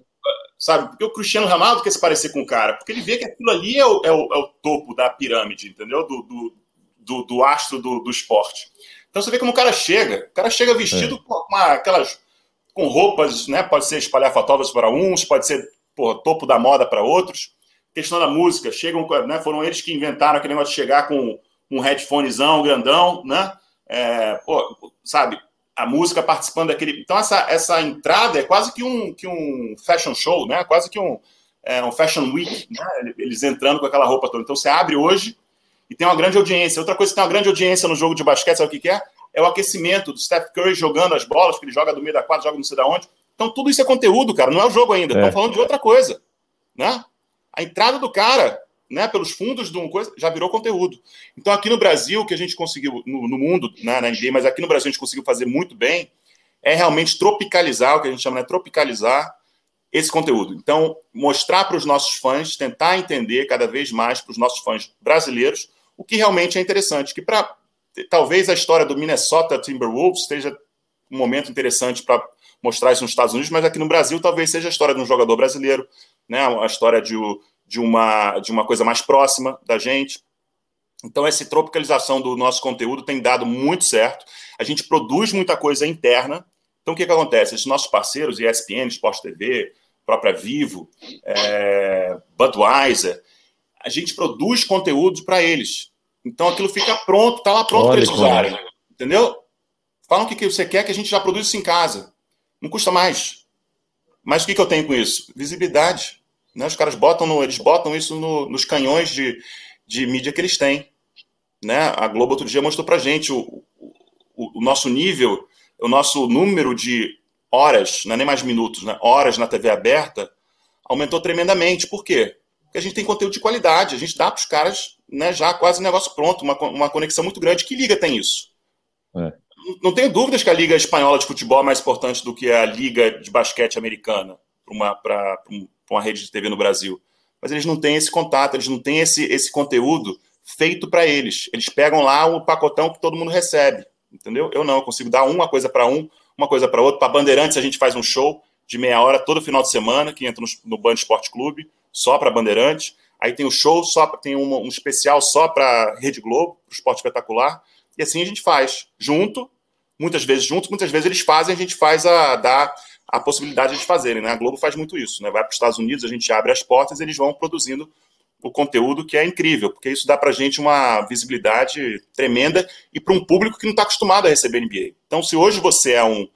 sabe? Porque o Cristiano Ronaldo quer se parecer com o cara, porque ele vê que aquilo ali é o, é o, é o topo da pirâmide, entendeu? Do, do, do, do astro do, do, esporte. Então você vê como o cara chega. O cara chega vestido é. com uma, aquelas com roupas, né? Pode ser espalhafatosas para uns, pode ser porra, topo da moda para outros. Questão da música, chegam, né? Foram eles que inventaram aquele negócio de chegar com um headphonezão grandão, né? É, pô, sabe? A música participando daquele. Então, essa, essa entrada é quase que um, que um fashion show, né? Quase que um, é, um fashion week, né? Eles entrando com aquela roupa toda. Então, você abre hoje e tem uma grande audiência. Outra coisa que tem uma grande audiência no jogo de basquete, sabe o que, é? É o aquecimento do Steph Curry jogando as bolas, que ele joga do meio da quadra, joga não sei da onde. Então, tudo isso é conteúdo, cara. Não é o jogo ainda. Estão é. falando de outra coisa, né? A entrada do cara né, pelos fundos de uma coisa, já virou conteúdo. Então, aqui no Brasil, que a gente conseguiu, no, no mundo, né, na NBA, mas aqui no Brasil a gente conseguiu fazer muito bem, é realmente tropicalizar, o que a gente chama de né, tropicalizar esse conteúdo. Então, mostrar para os nossos fãs, tentar entender cada vez mais para os nossos fãs brasileiros o que realmente é interessante. Que para talvez a história do Minnesota Timberwolves esteja um momento interessante para mostrar isso nos Estados Unidos, mas aqui no Brasil talvez seja a história de um jogador brasileiro, né? A história de, de uma, de uma coisa mais próxima da gente. Então, essa tropicalização do nosso conteúdo tem dado muito certo. A gente produz muita coisa interna. Então, o que, que acontece? Esses nossos parceiros, ESPN, Sport TV, própria Vivo, é, Budweiser, a gente produz conteúdo para eles. Então, aquilo fica pronto, está lá pronto para eles usarem. Entendeu? Falam o que, que você quer que a gente já produz isso em casa. Não custa mais. Mas o que, que eu tenho com isso? Visibilidade. Né? Os caras botam, no, eles botam isso no, nos canhões de, de mídia que eles têm. Né? A Globo outro dia mostrou para gente o, o, o, nosso nível, o nosso número de horas, não é nem mais minutos, né? horas na TV aberta, aumentou tremendamente. Por quê? Porque a gente tem conteúdo de qualidade, a gente dá para os caras né, já quase um negócio pronto, uma, uma conexão muito grande. Que liga tem isso? É. Não, não tenho dúvidas que a Liga Espanhola de Futebol é mais importante do que a Liga de Basquete Americana para um, com a rede de TV no Brasil. Mas eles não têm esse contato, eles não têm esse, esse conteúdo feito para eles. Eles pegam lá o pacotão que todo mundo recebe, entendeu? Eu não, eu consigo dar uma coisa para um, uma coisa para outro. Para Bandeirantes, a gente faz um show de meia hora todo final de semana, que entra no, no Band Esporte Clube, só para Bandeirantes. Aí tem o show, só tem um, um especial só para Rede Globo, para o Esporte Espetacular. E assim a gente faz, junto, muitas vezes junto, muitas vezes eles fazem, a gente faz a dar a possibilidade de fazerem. Né? A Globo faz muito isso. Né? Vai para os Estados Unidos, a gente abre as portas, eles vão produzindo o conteúdo que é incrível, porque isso dá para a gente uma visibilidade tremenda e para um público que não está acostumado a receber NBA. Então, se hoje você é um,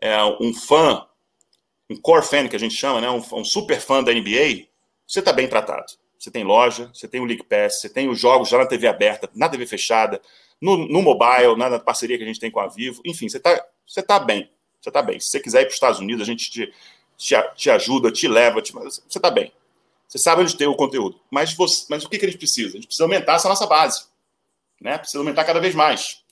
é um fã, um core fan que a gente chama, né? um, um super fã da NBA, você está bem tratado. Você tem loja, você tem o League Pass, você tem os jogos já na TV aberta, na TV fechada, no, no mobile, na, na parceria que a gente tem com a Vivo. Enfim, você está você tá bem você está bem. Se você quiser ir para os Estados Unidos, a gente te, te, te ajuda, te leva, te, você está bem. Você sabe onde tem o conteúdo. Mas, você, mas o que, que a gente precisa? A gente precisa aumentar essa nossa base. Né? Precisa aumentar cada vez mais.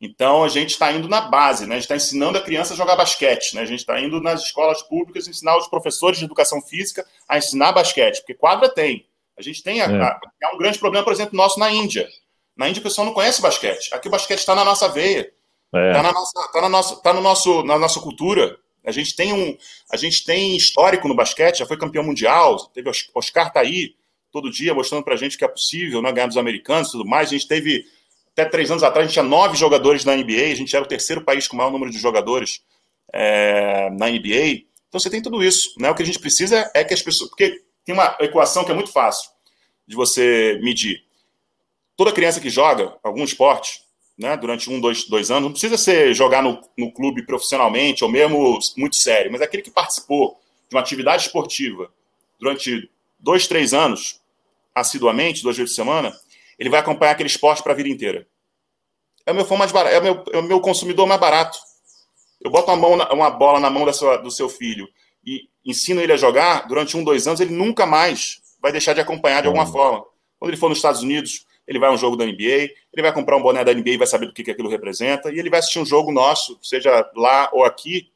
Então, a gente está indo na base, né? a gente está ensinando a criança a jogar basquete. Né? A gente está indo nas escolas públicas ensinar os professores de educação física a ensinar basquete, porque quadra tem. A gente tem. A, é. A, é um grande problema, por exemplo, nosso na Índia. Na Índia, o pessoal não conhece basquete. Aqui o basquete está na nossa veia. É. Tá, na nossa, tá, na nossa, tá no nosso, na nossa cultura. A gente tem um, a gente tem histórico no basquete, já foi campeão mundial, teve Oscar tá aí todo dia mostrando pra gente que é possível, né, ganhar dos americanos tudo mais. A gente teve até três anos atrás a gente tinha nove jogadores na NBA, a gente era o terceiro país com o maior número de jogadores é, na NBA. Então você tem tudo isso, né? O que a gente precisa é que as pessoas, porque tem uma equação que é muito fácil de você medir. Toda criança que joga algum esporte, né, durante um, dois, dois anos, não precisa ser jogar no, no clube profissionalmente ou mesmo muito sério, mas aquele que participou de uma atividade esportiva durante dois, três anos, assiduamente, duas vezes por semana, ele vai acompanhar aquele esporte para a vida inteira. É o meu mais barato, é o meu, é o meu consumidor mais barato. Eu boto uma, mão na, uma bola na mão da sua, do seu filho e ensino ele a jogar, durante um, dois anos, ele nunca mais vai deixar de acompanhar de alguma hum. forma. Quando ele for nos Estados Unidos, ele vai a um jogo da NBA, ele vai comprar um boné da NBA e vai saber do que, que aquilo representa, e ele vai assistir um jogo nosso, seja lá ou aqui,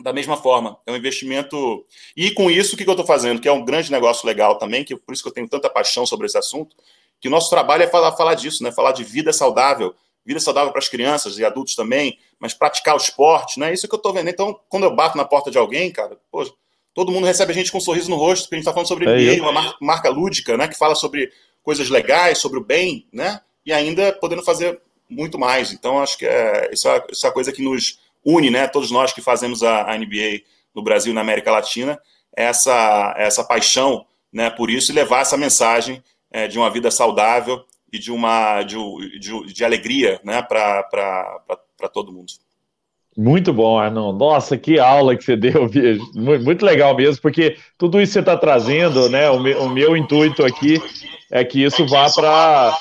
da mesma forma. É um investimento. E com isso, o que, que eu estou fazendo? Que é um grande negócio legal também, que por isso que eu tenho tanta paixão sobre esse assunto, que o nosso trabalho é falar, falar disso, né? Falar de vida saudável, vida saudável para as crianças e adultos também, mas praticar o esporte, né? Isso que eu estou vendo. Então, quando eu bato na porta de alguém, cara, pô, todo mundo recebe a gente com um sorriso no rosto, porque a gente está falando sobre é NBA, uma marca lúdica, né? Que fala sobre coisas legais, sobre o bem, né? E ainda podendo fazer muito mais. Então, acho que é, isso, é, é coisa que nos une, né? Todos nós que fazemos a, a NBA no Brasil e na América Latina, é essa, é essa paixão né, por isso e levar essa mensagem é, de uma vida saudável e de uma de, de, de alegria né, para todo mundo. Muito bom, Arnon. Nossa, que aula que você deu, <laughs> muito legal mesmo, porque tudo isso que você está trazendo, né? O meu, o meu, intuito aqui é que isso vá para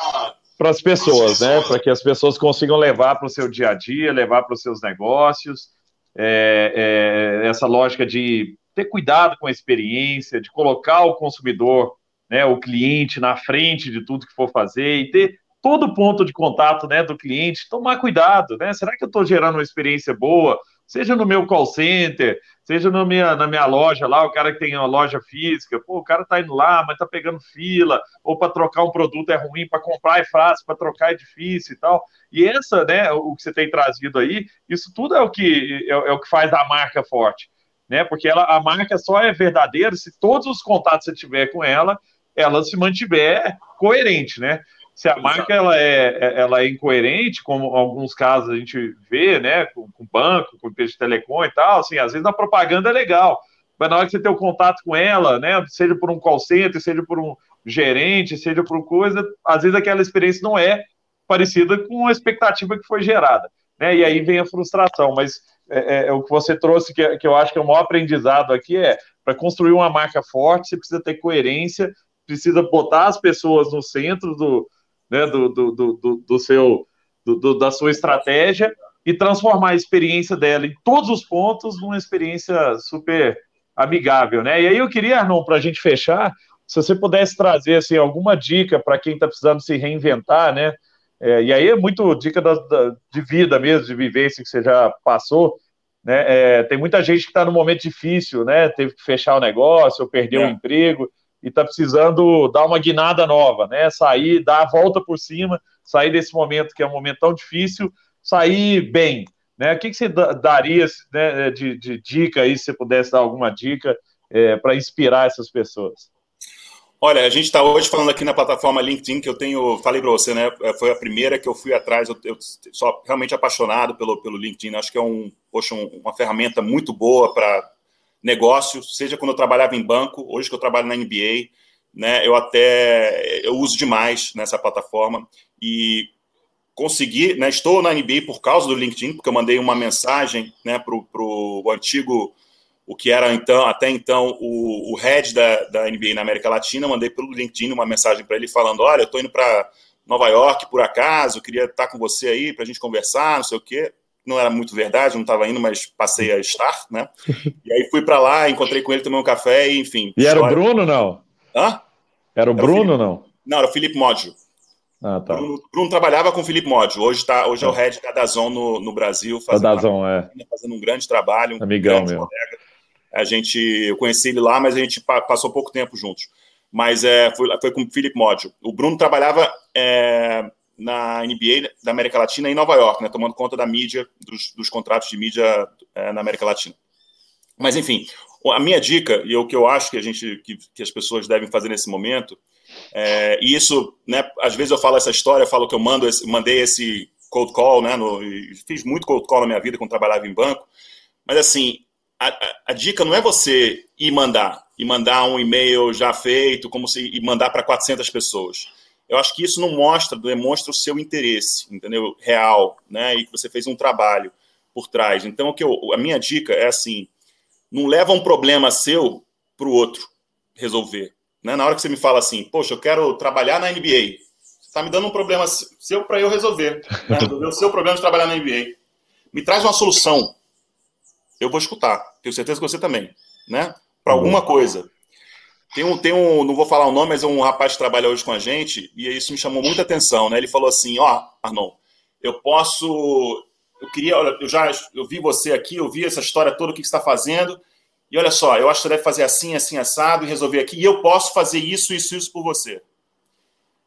para as pessoas, né? Para que as pessoas consigam levar para o seu dia a dia, levar para os seus negócios, é, é, essa lógica de ter cuidado com a experiência, de colocar o consumidor, né, o cliente na frente de tudo que for fazer e ter todo ponto de contato né, do cliente, tomar cuidado, né? Será que eu estou gerando uma experiência boa? Seja no meu call center, seja na minha, na minha loja lá, o cara que tem uma loja física, pô, o cara tá indo lá, mas tá pegando fila, ou para trocar um produto é ruim, para comprar é fácil, para trocar é difícil e tal. E essa, né, o que você tem trazido aí, isso tudo é o que é, é o que faz a marca forte, né? Porque ela, a marca só é verdadeira se todos os contatos que você tiver com ela, ela se mantiver coerente, né? Se a marca ela é, é, ela é incoerente, como alguns casos a gente vê, né, com, com banco, com empresa de telecom e tal, assim, às vezes a propaganda é legal, mas na hora que você tem o contato com ela, né, seja por um call center, seja por um gerente, seja por coisa, às vezes aquela experiência não é parecida com a expectativa que foi gerada, né, e aí vem a frustração, mas é, é, é o que você trouxe, que, que eu acho que é o maior aprendizado aqui, é para construir uma marca forte, você precisa ter coerência, precisa botar as pessoas no centro do, né, do, do, do, do seu, do, da sua estratégia e transformar a experiência dela em todos os pontos numa experiência super amigável, né? E aí eu queria, Arnon, para a gente fechar, se você pudesse trazer assim, alguma dica para quem está precisando se reinventar, né? É, e aí é muito dica da, da, de vida mesmo, de vivência que você já passou. Né? É, tem muita gente que está num momento difícil, né? Teve que fechar o negócio, ou perdeu é. o emprego e está precisando dar uma guinada nova, né? Sair, dar a volta por cima, sair desse momento que é um momento tão difícil, sair bem. Né? O que, que você daria né, de, de, dica aí, se você pudesse dar alguma dica é, para inspirar essas pessoas? Olha, a gente está hoje falando aqui na plataforma LinkedIn, que eu tenho, falei para você, né? Foi a primeira que eu fui atrás, eu, eu sou realmente apaixonado pelo, pelo LinkedIn. Acho que é um, poxa, um, uma ferramenta muito boa para negócio, seja quando eu trabalhava em banco, hoje que eu trabalho na NBA, né, eu até eu uso demais nessa plataforma e consegui, né, estou na NBA por causa do LinkedIn, porque eu mandei uma mensagem né, para o antigo, o que era então até então o, o head da, da NBA na América Latina, mandei pelo LinkedIn uma mensagem para ele falando, olha, eu estou indo para Nova York por acaso, queria estar com você aí para a gente conversar, não sei o quê não era muito verdade, não estava indo, mas passei a estar, né? <laughs> E aí fui para lá, encontrei com ele, tomei um café e enfim. E era o Bruno, não? Hã? Era o era Bruno, o não? Não, era o Felipe Modio. Ah, tá. Bruno, Bruno trabalhava com o Felipe Modio. Hoje, tá, hoje é. é o head da Dazon no, no Brasil. Fazendo, da Dazon, é. Fazendo um grande trabalho. Um Amigão meu. Colega. A gente, eu conheci ele lá, mas a gente passou pouco tempo juntos. Mas é, foi, foi com o Felipe Modio. O Bruno trabalhava é, na NBA da América Latina em Nova York, né, tomando conta da mídia, dos, dos contratos de mídia é, na América Latina. Mas, enfim, a minha dica, e o que eu acho que, a gente, que, que as pessoas devem fazer nesse momento, é, e isso, né, às vezes eu falo essa história, falo que eu mando esse, mandei esse cold call, né, no, fiz muito cold call na minha vida quando trabalhava em banco, mas assim, a, a, a dica não é você ir mandar, e mandar um e-mail já feito, como se e mandar para 400 pessoas eu acho que isso não mostra, demonstra o seu interesse, entendeu? Real, né? E que você fez um trabalho por trás. Então, o que eu, a minha dica é assim: não leva um problema seu para o outro resolver. Né? Na hora que você me fala assim, poxa, eu quero trabalhar na NBA, você está me dando um problema seu para eu resolver. Né? <laughs> Resolver o seu problema de trabalhar na NBA. Me traz uma solução. Eu vou escutar. Tenho certeza que você também. Né? Para alguma coisa. Tem um, tem um, não vou falar o nome, mas é um rapaz que trabalha hoje com a gente, e isso me chamou muita atenção, né? Ele falou assim: ó, oh, Arnon, eu posso. Eu queria, olha, eu já eu vi você aqui, eu vi essa história toda, o que você está fazendo, e olha só, eu acho que você deve fazer assim, assim, assado, e resolver aqui, e eu posso fazer isso, isso, isso por você.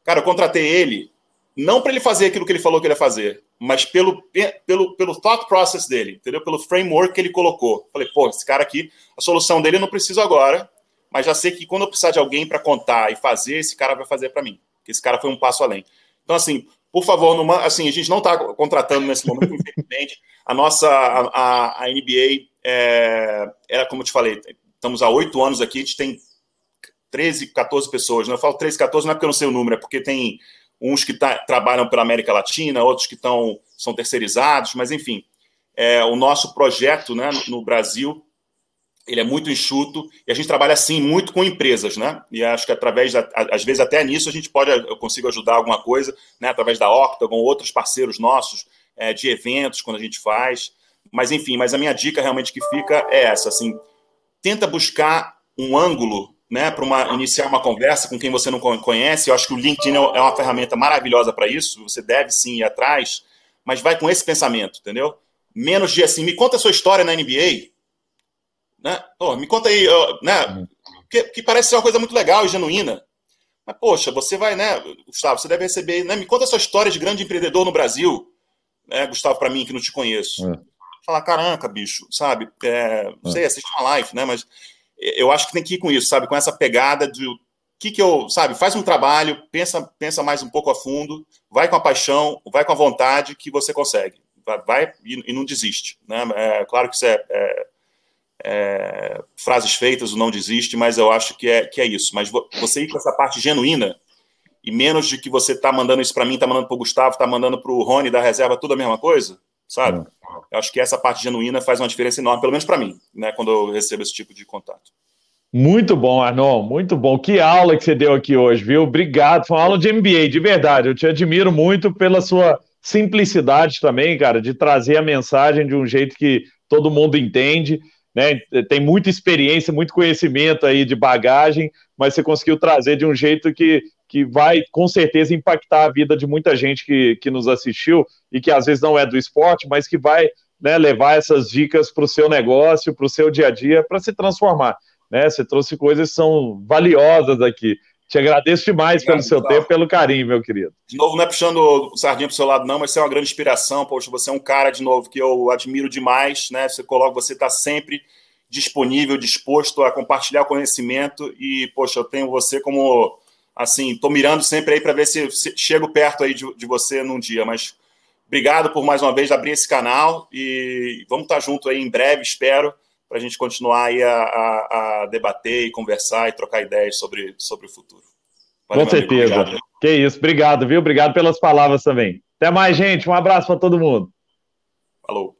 Cara, eu contratei ele, não para ele fazer aquilo que ele falou que ele ia fazer, mas pelo, pelo, pelo thought process dele, entendeu? Pelo framework que ele colocou. Falei, pô, esse cara aqui, a solução dele eu não preciso agora, mas já sei que quando eu precisar de alguém para contar e fazer, esse cara vai fazer para mim. Esse cara foi um passo além. Então, assim, por favor, numa, assim, a gente não está contratando nesse momento, <laughs> infelizmente. A nossa, a, a NBA, é, era como eu te falei, estamos há oito anos aqui, a gente tem 13, 14 pessoas. Né? Eu falo 13, 14 não é porque eu não sei o número, é porque tem uns que tá, trabalham pela América Latina, outros que tão, são terceirizados, mas enfim, é, o nosso projeto né, no Brasil ele é muito enxuto e a gente trabalha assim muito com empresas, né? E acho que através, da, às vezes até nisso a gente pode, eu consigo ajudar alguma coisa, né? Através da Octagon, outros parceiros nossos é, de eventos quando a gente faz. Mas enfim, mas a minha dica realmente que fica é essa, assim, tenta buscar um ângulo né, para uma, iniciar uma conversa com quem você não conhece. Eu acho que o LinkedIn é, é uma ferramenta maravilhosa para isso. Você deve sim ir atrás, mas vai com esse pensamento, entendeu? Menos de assim, me conta a sua história na NBA. Né? Me conta aí, né? Que, que, parece ser uma coisa muito legal e genuína. Mas, poxa, você vai, né, Gustavo, você deve receber, né? Me conta a sua história de grande empreendedor no Brasil, né, Gustavo, para mim, que não te conheço. É. Falar, caramba, bicho, sabe? É, não é. sei, assiste uma live, né? Mas eu acho que tem que ir com isso, sabe? Com essa pegada de o que, que eu, sabe? Faz um trabalho, pensa, pensa mais um pouco a fundo, vai com a paixão, vai com a vontade que você consegue. Vai, vai e, e, não desiste, né? É, claro que isso é, é, frases feitas, o não desiste, mas eu acho que é, que é isso. Mas você ir com essa parte genuína e menos de que você tá mandando isso para mim, tá mandando para o Gustavo, tá mandando para o Rony da reserva, tudo a mesma coisa, sabe? Hum. Eu acho que essa parte genuína faz uma diferença enorme, pelo menos para mim, né, quando eu recebo esse tipo de contato. Muito bom, Arnon, muito bom. Que aula que você deu aqui hoje, viu? Obrigado. Foi uma aula de MBA, de verdade. Eu te admiro muito pela sua simplicidade também, cara, de trazer a mensagem de um jeito que todo mundo entende. Né? Tem muita experiência, muito conhecimento aí de bagagem, mas você conseguiu trazer de um jeito que, que vai com certeza impactar a vida de muita gente que, que nos assistiu e que às vezes não é do esporte, mas que vai né, levar essas dicas para o seu negócio, para o seu dia a dia, para se transformar. Né? Você trouxe coisas que são valiosas aqui. Te agradeço demais pelo seu tempo, pelo carinho, meu querido. De novo, não é puxando o sardinha para o seu lado, não, mas você é uma grande inspiração. Poxa, você é um cara, de novo, que eu admiro demais, né? Você coloca, você está sempre disponível, disposto a compartilhar conhecimento e, poxa, eu tenho você como, assim, estou mirando sempre aí para ver se, se, chego perto aí de, de você num dia, mas obrigado por mais uma vez abrir esse canal e vamos estar junto aí em breve, espero, para a gente continuar aí a, a, a, debater e conversar e trocar ideias sobre, sobre o futuro. Valeu, Com certeza. Amigo, que isso, obrigado, viu? Obrigado pelas palavras também. Até mais, gente. Um abraço para todo mundo. Falou.